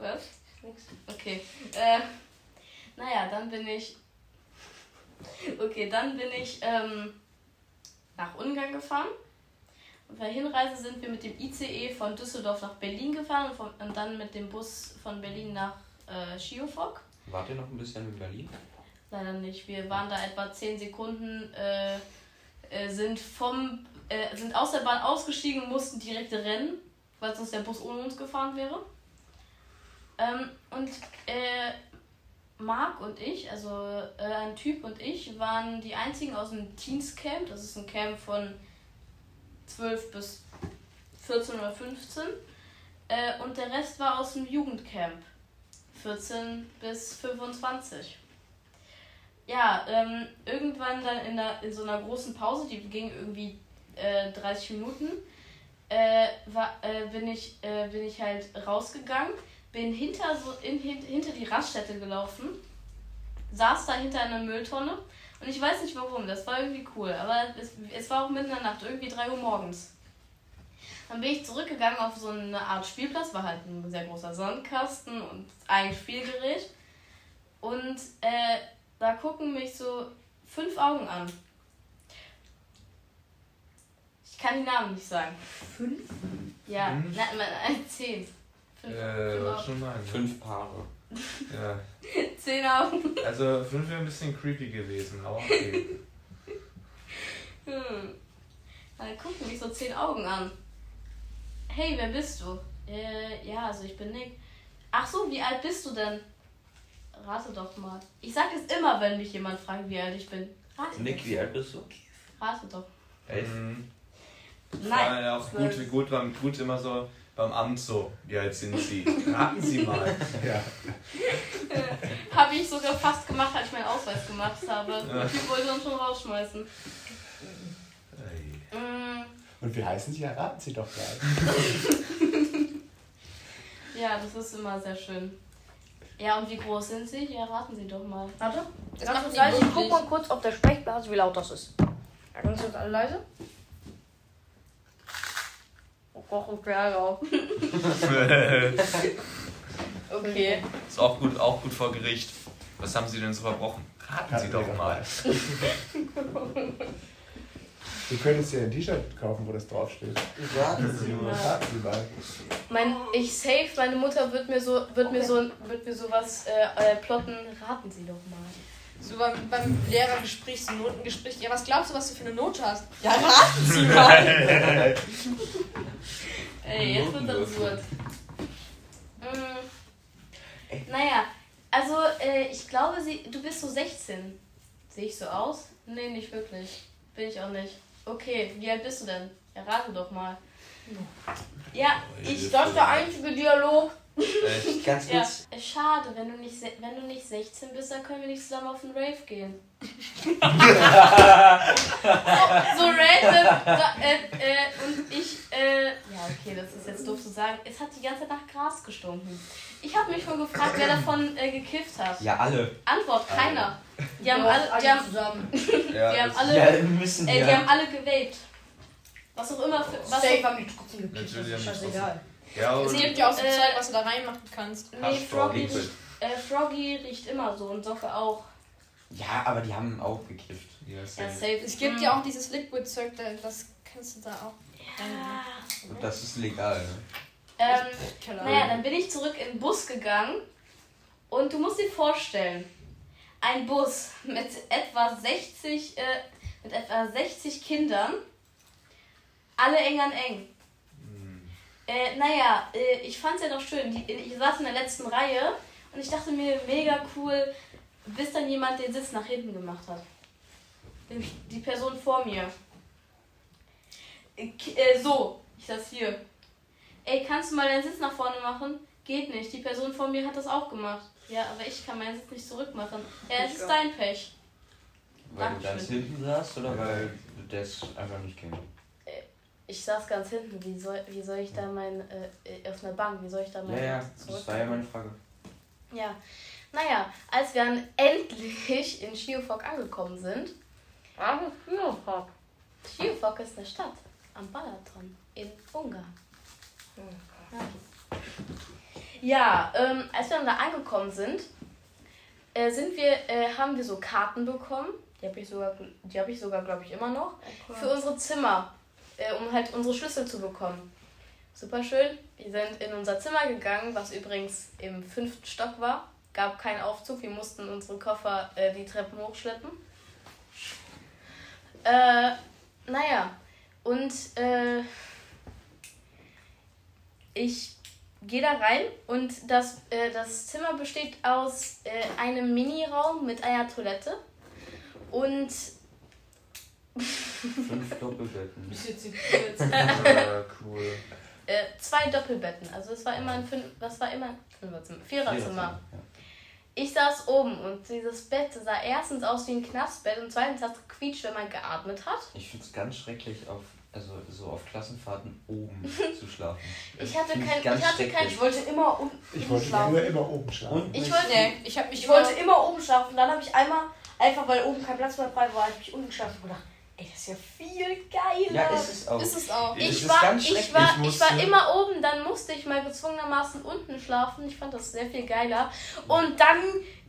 Was? Nix. Okay. Äh, naja, dann bin ich. Okay, dann bin ich ähm, nach Ungarn gefahren. Auf der Hinreise sind wir mit dem ICE von Düsseldorf nach Berlin gefahren und, von, und dann mit dem Bus von Berlin nach äh, Schiofok. Wart ihr noch ein bisschen in Berlin? Leider nicht. Wir waren da etwa 10 Sekunden, äh, äh, sind vom äh, sind aus der Bahn ausgestiegen und mussten direkt rennen, weil sonst der Bus ohne uns gefahren wäre. Ähm, und äh, Marc und ich, also äh, ein Typ und ich, waren die einzigen aus dem Teens Camp. Das ist ein Camp von 12 bis 14 oder 15. Äh, und der Rest war aus dem Jugendcamp. 14 bis 25 ja, ähm, irgendwann dann in, der, in so einer großen Pause, die ging irgendwie äh, 30 Minuten, äh, war, äh, bin, ich, äh, bin ich halt rausgegangen, bin hinter, so, in, hin, hinter die Raststätte gelaufen, saß da hinter einer Mülltonne und ich weiß nicht warum, das war irgendwie cool, aber es, es war auch mitten in der Nacht, irgendwie 3 Uhr morgens. Dann bin ich zurückgegangen auf so eine Art Spielplatz, war halt ein sehr großer Sandkasten und ein Spielgerät. Und äh, da gucken mich so fünf Augen an. Ich kann die Namen nicht sagen. Fünf? Ja, nein, nein, zehn. Fünf, Äh, schon mal. Ne? Fünf Paare. Ja. Zehn Augen. Also fünf wäre ein bisschen creepy gewesen, aber okay. Hm. Dann gucken mich so zehn Augen an. Hey, wer bist du? Äh, ja, also ich bin Nick. Ach so, wie alt bist du denn? Rate doch mal. Ich sag es immer, wenn mich jemand fragt, wie alt ich bin. Rate Nick, wie alt bist du? Rate doch. Elf. Mhm. Nein. Ja, auch gut, gut, gut immer so beim Amt so. Wie alt sind Sie? Raten Sie mal. Ja. Habe ich sogar fast gemacht, als ich meinen Ausweis gemacht habe. Ja. Ich wollte uns schon rausschmeißen. Ey. Mm, Und wie heißen Sie? Erraten Sie doch gleich. ja, das ist immer sehr schön. Ja, und wie groß sind sie? Ja, raten Sie doch mal. Warte. Das kurz die leise. Ich guck mal kurz, ob der Sprechblasen, wie laut das ist. Ja, ganz kurz alle leise. Gott, okay, ja. Okay. Ist auch gut, auch gut vor Gericht. Was haben Sie denn so verbrochen? Raten Sie doch mal. Du könntest dir ein T-Shirt kaufen, wo das draufsteht. Raten Sie mal. Raten Sie mal. Mein, ich safe, meine Mutter wird mir so, wird mir so, wird mir sowas äh, äh, plotten. Raten Sie doch mal. So beim, beim Lehrergespräch, so Notengespräch. Ja, was glaubst du, was du für eine Note hast? Ja, raten Sie mal. Ey, jetzt wird absurd. Mm, naja, also äh, ich glaube, sie, du bist so 16. Sehe ich so aus? Nee, nicht wirklich. Bin ich auch nicht. Okay, wie alt bist du denn? Errate doch mal. Ja, ich. Das ist der einzige Dialog. Echt? Ganz Ja, kurz. äh, schade, wenn du, nicht, se- wenn du nicht 16 bist, dann können wir nicht zusammen auf den Rave gehen. so, so random. So, äh, äh, und ich, äh, ja, okay, das ist jetzt doof zu sagen. Es hat die ganze Zeit nach Gras gestunken. Ich habe mich schon gefragt, wer davon äh, gekifft hat. Ja, alle. Antwort, keiner. Die haben alle, die haben, zusammen. Ja, die haben alle, Ja, müssen äh, die wir. haben alle gewaped. Was auch immer für, was Safe auch, haben die trotzdem. Natürlich Das ist scheißegal. Ja, Es gibt ja auch so Äh, Zeug, was du da reinmachen kannst. nee, Froggy, riecht, äh, Froggy riecht immer so und Socke auch. Ja, aber die haben auch gekifft. Ja, Ja, safe. safe. Es gibt Mm. ja auch dieses Liquid-Zeug, da- das kannst du da auch Ja. Und das ist legal. Ne? Ähm, Keine naja, dann bin ich zurück in den Bus gegangen und du musst dir vorstellen, ein Bus mit etwa 60, äh, mit etwa 60 Kindern, alle eng an eng. Äh, naja, äh, ich fand's ja doch schön. Die, ich saß in der letzten Reihe und ich dachte mir, mega cool, bis dann jemand den Sitz nach hinten gemacht hat. Den- Die Person vor mir. Äh, äh, so, ich saß hier. Ey, kannst du mal deinen Sitz nach vorne machen? Geht nicht. Die Person vor mir hat das auch gemacht. Ja, aber ich kann meinen Sitz nicht zurückmachen. Ja, es ist dein Pech. Weil du Dankeschön. ganz hinten saßt oder weil der es einfach nicht ging? Ich saß ganz hinten. Wie soll, wie soll ich da mein, äh, äh, auf einer Bank, wie soll ich da Ja, mein ja, Sitz das war ja meine Frage. Ja, naja, als wir dann endlich in Schiofok angekommen sind. Aber Schiofok. Schiofok ist eine Stadt am Balaton in Ungarn. Ja, ähm, als wir dann da angekommen sind, äh, sind wir, äh, haben wir so Karten bekommen. Die habe ich sogar, die habe ich sogar, glaube ich, immer noch. Für unsere Zimmer, äh, um halt unsere Schlüssel zu bekommen. Super schön. Wir sind in unser Zimmer gegangen, was übrigens im fünften Stock war. Gab keinen Aufzug. Wir mussten unsere Koffer äh, die Treppen hochschleppen. Äh, naja. Und äh, ich gehe da rein und das, äh, das Zimmer besteht aus äh, einem Mini-Raum mit einer Toilette und Fünf Doppelbetten. Bis jetzt die. Ja, cool. äh, zwei Doppelbetten. Also es war immer ein fünf, das war immer ein Fünferzimmer, Viererzimmer. Ja. Ich saß oben und dieses Bett sah erstens aus wie ein Knastbett und zweitens hat es gequietscht, wenn man geatmet hat. Ich finde es ganz schrecklich, auf, also so auf Klassenfahrten oben zu schlafen. Ich hatte kein, ich hatte kein. Ich wollte immer unten Ich wollte schlafen. früher immer oben schlafen. Und ich wollte, Nee, ich habe mich Ich wollte immer oben schlafen. Dann habe ich einmal, einfach weil oben kein Platz mehr frei war, habe ich unten geschlafen und gedacht, Ey, das ist ja viel geiler. Ja, ist es auch. Ist es auch. Ich ist war, ganz ich, war, Ich ich war immer oben, dann musste ich mal gezwungenermaßen unten schlafen. Ich fand das sehr viel geiler. Und dann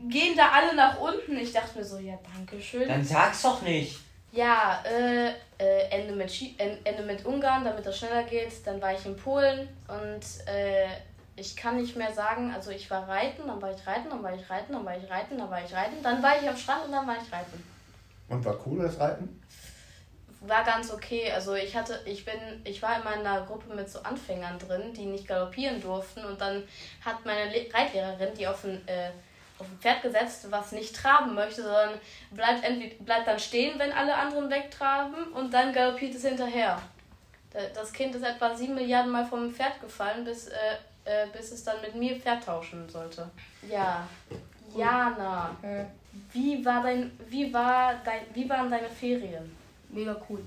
gehen da alle nach unten. Ich dachte mir so, ja, danke schön. Dann sag's doch nicht. Ja, äh, äh, Ende, mit Schi Ende mit Ungarn, damit das schneller geht. Dann war ich in Polen und äh, ich kann nicht mehr sagen, also ich war reiten, dann war ich reiten, dann war ich reiten, dann war ich reiten, dann war ich reiten, dann war ich am Strand und dann war ich reiten. Und war cool das Reiten? War ganz okay. Also ich hatte, ich bin, ich war in meiner Gruppe mit so Anfängern drin, die nicht galoppieren durften und dann hat meine Le Reitlehrerin, die auf ein, äh, auf ein Pferd gesetzt, was nicht traben möchte, sondern bleibt entweder bleibt dann stehen, wenn alle anderen wegtraben und dann galoppiert es hinterher. Da- Das Kind ist etwa sieben Milliarden Mal vom Pferd gefallen, bis, äh, äh, bis es dann mit mir Pferd tauschen sollte. Ja. Jana, wie war dein, wie war dein, wie waren deine Ferien? Mega cool.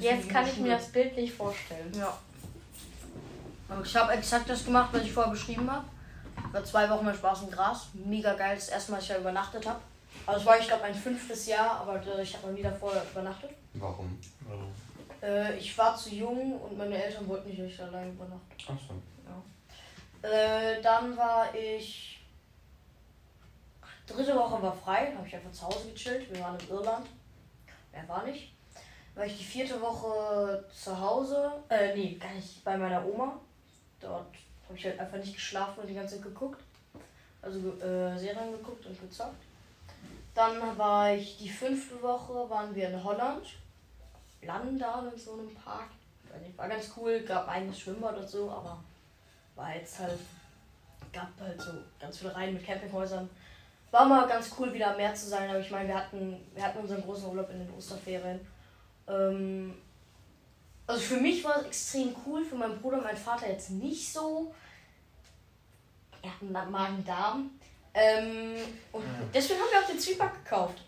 Jetzt nicht kann ich mir das bildlich vorstellen. Ja. Aber ich habe exakt das gemacht, was ich vorher beschrieben habe. War zwei Wochen mein Spaß im Gras. Mega geil. Das erste Mal, dass ich da übernachtet habe. Also es war, ich glaube, mein fünftes Jahr, aber ich habe noch nie davor übernachtet. Warum? Äh, ich war zu jung und meine Eltern wollten nicht, dass ich allein übernachte. Achso. Äh, dann war ich. Dritte Woche war frei, habe ich einfach zu Hause gechillt. Wir waren in Irland. Wer war nicht? War ich die vierte Woche zu Hause. Äh, nee, gar nicht bei meiner Oma. Dort habe ich halt einfach nicht geschlafen und die ganze Zeit geguckt. Also äh, Serien geguckt und gezockt. Dann war ich die fünfte Woche, waren wir in Holland. Landen da in so einem Park. War ganz cool, gab ein Schwimmbad und so, aber war jetzt halt, gab halt so ganz viele Reihen mit Campinghäusern. War mal ganz cool, wieder am Meer zu sein, aber ich meine, wir hatten, wir hatten unseren großen Urlaub in den Osterferien. Ähm, also für mich war es extrem cool, für meinen Bruder und meinen Vater jetzt nicht so. Er hat einen Magen-Darm. Ähm, und deswegen haben wir auch den Zwieback gekauft.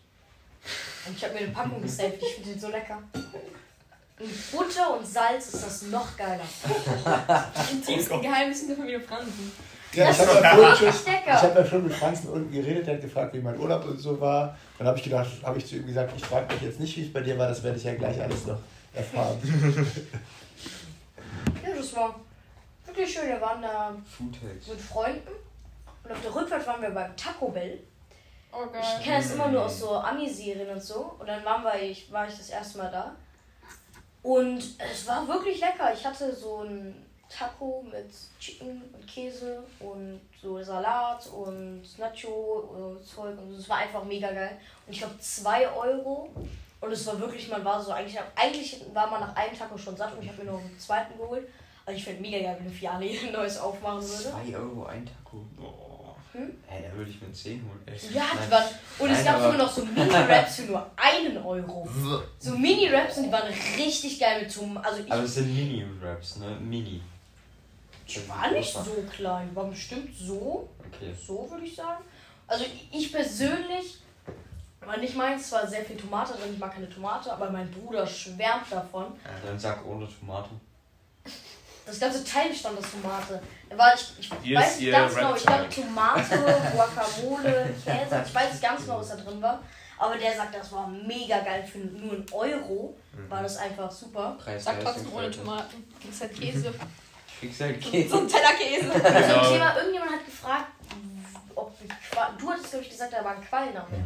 Und ich habe mir eine Packung gesaved, ich finde den so lecker. Und Butter und Salz ist das noch geiler. Die tiefsten Geheimnissen der Familie Fransen. Ja, ich habe ja, schon- ich hab ja schon mit Franzen unten geredet, der hat gefragt, wie mein Urlaub und so war. Dann habe ich gedacht, habe ich zu ihm gesagt, ich frage mich jetzt nicht, wie es bei dir war, das werde ich ja gleich alles noch erfahren. Ja, das war wirklich schön. Wir waren da mit Freunden. Und auf der Rückfahrt waren wir beim Taco Bell. Oh Ich kenne das immer nur aus so Ami-Serien und so. Und dann waren wir, ich, war ich das erste Mal da. Und es war wirklich lecker. Ich hatte so ein Taco mit Chicken und Käse und so Salat und Nacho äh, Zeug. Und es war einfach mega geil. Und ich glaube 2 Euro. Und es war wirklich, man war so, eigentlich, eigentlich war man nach einem Taco schon satt und ich habe mir noch einen zweiten geholt. Also ich finde mega geil, wenn hier ein neues aufmachen würde. 2 Euro ein Taco. Boah. Hm? Hä, da würde ich mir 10 holen. Echt? Ja, die waren. Und es Nein, gab aber- sogar noch so Mini-Raps für nur einen Euro. So Mini-Raps und die waren richtig geil mit Tomaten. Also ich Aber es sind Mini-Raps, ne? Mini. Die war nicht so klein, war bestimmt so. Okay. So würde ich sagen. Also ich- ich persönlich, war nicht meins, es war sehr viel Tomate drin, ich mag keine Tomate, aber mein Bruder schwärmt davon. Dann sag ohne Tomate. Das ganze Teil bestand aus Tomate. Da war ich, ich Hier weiß nicht ganz genau, ich glaube. Tomate, Guacamole, Käse, ich weiß nicht ganz genau, was da drin war. Aber der sagt, das war mega geil für nur einen Euro. War das einfach super. Preis Sag trotzdem ohne Tomaten. Kriegst halt Käse. Kriegst halt So Käse. ein Teller Käse. Also Genau. ein Thema, irgendjemand hat gefragt, ob wir Qua- du hattest glaube ich gesagt, da waren Quallen am Meer.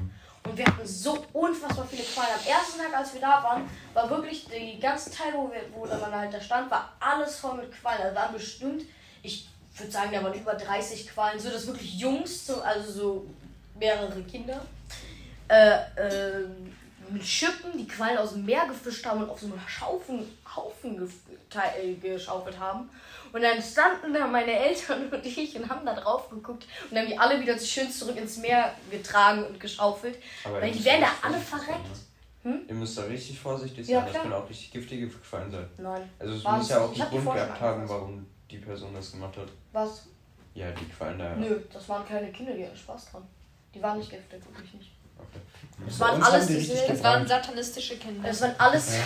Und wir hatten so unfassbar viele Quallen. Am ersten Tag, als wir da waren, war wirklich die ganze Teil, wo, wir, wo dann halt da stand, war alles voll mit Quallen. Also waren bestimmt, ich würde sagen, da waren über 30 Quallen. So, das wirklich Jungs, so, also so mehrere Kinder. Äh, äh, mit Schippen die Quallen aus dem Meer gefischt haben und auf so einen Schaufen, Haufen äh, geschaufelt haben. Und dann standen da meine Eltern und ich und haben da drauf geguckt und haben die alle wieder schön zurück ins Meer getragen und geschaufelt. Aber Weil die werden da alle vorsichtig sein, verreckt. ne? Hm? Ihr müsst da richtig vorsichtig Ja, sein. das klar. können auch richtig giftige Quallen sein. Nein. Also es muss ja auch einen Grund gehabt haben, warum die Person das gemacht hat. Was? Ja, die Quallen da. Nö, das waren keine Kinder, die hatten Spaß dran. Die waren nicht giftig, wirklich nicht. Okay. Es waren alles diese. waren satanistische Kinder. Es waren alles. Ja.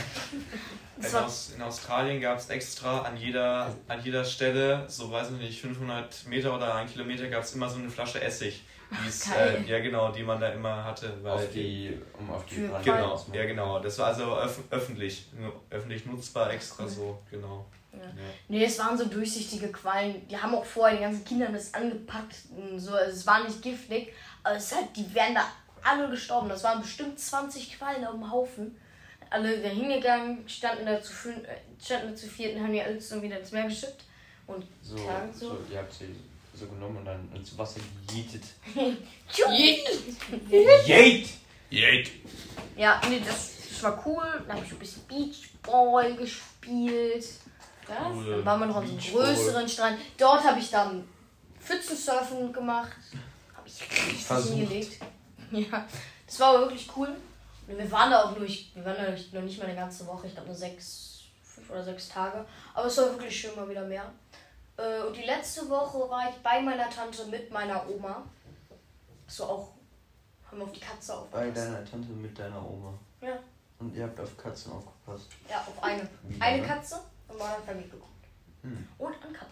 In, Aus, in Australien gab es extra an jeder, an jeder Stelle, so weiß ich nicht, 500 Meter oder ein Kilometer, gab es immer so eine Flasche Essig. Die ist, geil. äh, ja, genau, die man da immer hatte. Weil Auf die, um auf die Brand Genau, auszumachen. ja genau. Das war also öff öffentlich, öffentlich nutzbar extra so, genau. Ja. Ja. Nee, es waren so durchsichtige Quallen. Die haben auch vorher den ganzen Kindern das angepackt. Und so. Also es war nicht giftig, aber es ist halt, die wären da alle gestorben. Das waren bestimmt 20 Quallen auf dem Haufen. Alle da hingegangen, standen da zu, fün- äh, standen da zu vierten, haben die alle so wieder ins Meer geschippt. Und So, Klang so. so, ihr habt sie so genommen und dann ins Wasser gejietet. Yate! Yate! ja, nee, das, das war cool. Dann habe ich ein bisschen Beachball gespielt. Was? Cool. Dann waren wir noch an so einem größeren Strand. Dort habe ich dann Pfützensurfen gemacht. Habe ich richtig Versucht. hingelegt. Ja, das war aber wirklich cool. Und wir waren da auch nur, ich, wir waren da nicht- noch nicht mal eine ganze Woche, ich glaube nur sechs, fünf oder sechs Tage. Aber es war wirklich schön mal wieder mehr. Äh, Und die letzte Woche war ich bei meiner Tante mit meiner Oma. So auch, haben wir auf die Katze Bei aufgepasst. deiner Tante mit deiner Oma. Ja. Und ihr habt auf Katzen aufgepasst. Ja, auf eine. Wie Eine lange? Katze und Modern Family geguckt. Hm. Und Uncovered.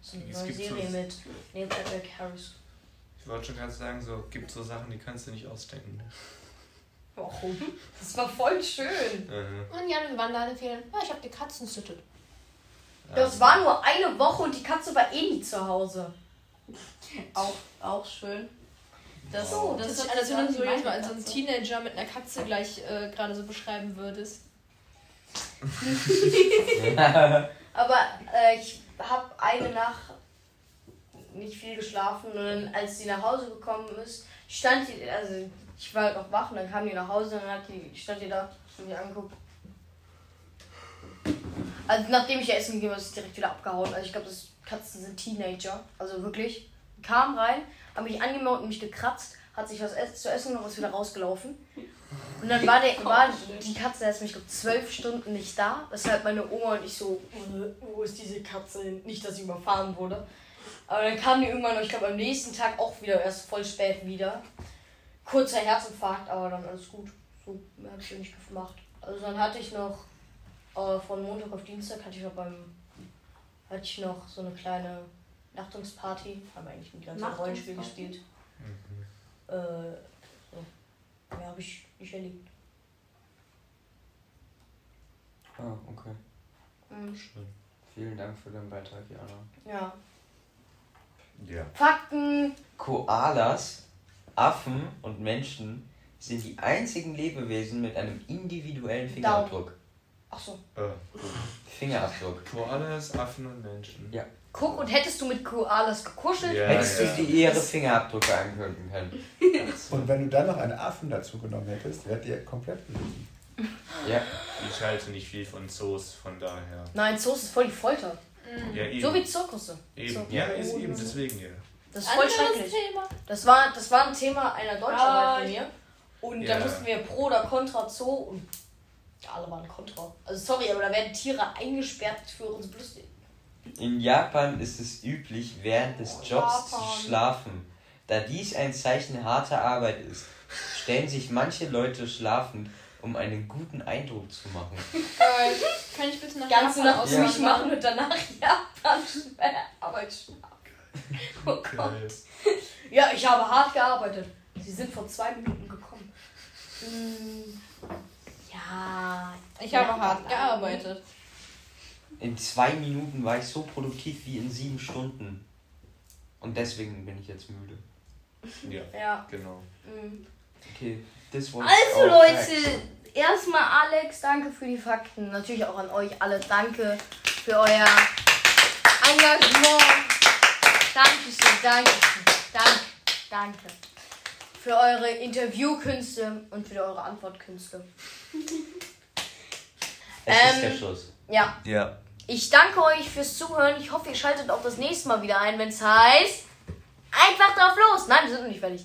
So eine Es neue gibt so- Serie mit Neil Patrick Harris. Ich wollte schon gerade sagen, so gibt so Sachen, die kannst du nicht ausdenken. Warum? Das war voll schön. Mhm. Und Jan, wir waren da in den Ferien. Ja, ich hab die Katzen süttet. Das war nur eine Woche und die Katze war eh nie zu Hause. Auch, auch schön. Das, Wow. Das, das ist alles, wenn du so jetzt meine mal so einen Katze. Teenager mit einer Katze gleich äh, gerade so beschreiben würdest. Aber äh, ich habe eine Nacht nicht viel geschlafen und dann, als sie nach Hause gekommen ist, stand die, also ich war halt noch wach und dann kam die nach Hause und dann hat die, stand die da und mich angeguckt. Also nachdem ich ihr Essen gegeben habe, ist sie direkt wieder abgehauen. Also ich glaube, das Katzen sind Teenager. Also wirklich. Kam rein, haben mich angemaut und mich gekratzt, hat sich was zu essen und ist wieder rausgelaufen. Und dann war, der, war die Katze erst, ich glaube, zwölf Stunden nicht da. Weshalb meine Oma und ich so, "Äh, wo ist diese Katze hin? Nicht, dass sie überfahren wurde. Aber dann kam die irgendwann, noch, ich glaube, am nächsten Tag auch wieder, erst voll spät wieder. Kurzer Herzinfarkt, aber dann alles gut. So, mehr habe ich ja nicht gemacht. Also dann hatte ich noch, äh, von Montag auf Dienstag hatte ich noch beim, hatte ich noch so eine kleine Nachtungsparty. Haben wir eigentlich ein ganzes Rollenspiel gespielt. Mhm. Äh, so. Mehr habe ich nicht erlebt. Ah, okay. Mhm. Schön. Vielen Dank für deinen Beitrag, Jana. Ja. Ja. Fakten. Koalas, Affen und Menschen sind die einzigen Lebewesen mit einem individuellen Fingerabdruck. Ach so. Äh, Fingerabdruck. Koalas, Affen und Menschen. Ja. Guck, und hättest du mit Koalas gekuschelt? Ja, Hättest ja. du die ihre Fingerabdrücke angucken können. Und wenn du dann noch einen Affen dazu genommen hättest, wärt ihr komplett beliebt. Ja. Ich halte nicht viel von Zoos, von daher. Nein, Zoos ist voll die Folter. Ja, eben. So wie Zirkusse. eben. So. Ja, ist eben, deswegen ja. Das ist voll Anderes schrecklich. Thema. Das war, das war ein Thema einer Deutscharbeit Ah, von mir. Und Ja. da mussten wir pro oder contra Zoo und alle waren contra. Also sorry, aber da werden Tiere eingesperrt für unsere Brüste. In Japan ist es üblich, während des Jobs Japan. zu schlafen. Da dies ein Zeichen harter Arbeit ist, stellen sich manche Leute schlafend, um einen guten Eindruck zu machen. Geil. Kann ich bitte nach Ganze Japan Nacht Ja. mich machen und danach Japan schwer Arbeit schlafen. Oh Gott. Geil. Ja, ich habe hart gearbeitet. Sie sind vor zwei Minuten gekommen. Hm, Ja. Ich habe ja, hart gearbeitet. In zwei Minuten war ich so produktiv wie in sieben Stunden. Und deswegen bin ich jetzt müde. Ja, Ja. genau. hm. Okay, Also Leute, erstmal Alex, danke für die Fakten. Natürlich auch an euch alle, danke für euer Engagement. Dankeschön, Dankeschön, danke, danke. Für eure Interviewkünste und für eure Antwortkünste. Es ist der Ähm, Schluss. Ja, Ja. ich danke euch fürs Zuhören. Ich hoffe, ihr schaltet auch das nächste Mal wieder ein, wenn es heißt. Einfach drauf los! Nein, wir sind noch nicht fertig.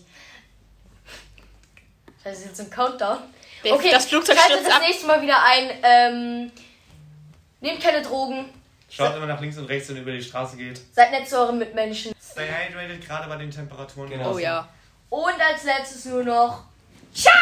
Das ist jetzt ein Countdown. Der- Okay, das Flugzeug schaltet das ab. nächste Mal wieder ein. Ähm, nehmt keine Drogen. Schaut immer nach links und rechts, wenn ihr über die Straße geht. Seid nett zu euren Mitmenschen. Stay hydrated, gerade bei den Temperaturen. Genau. Oh ja. Und als letztes nur noch. Ciao!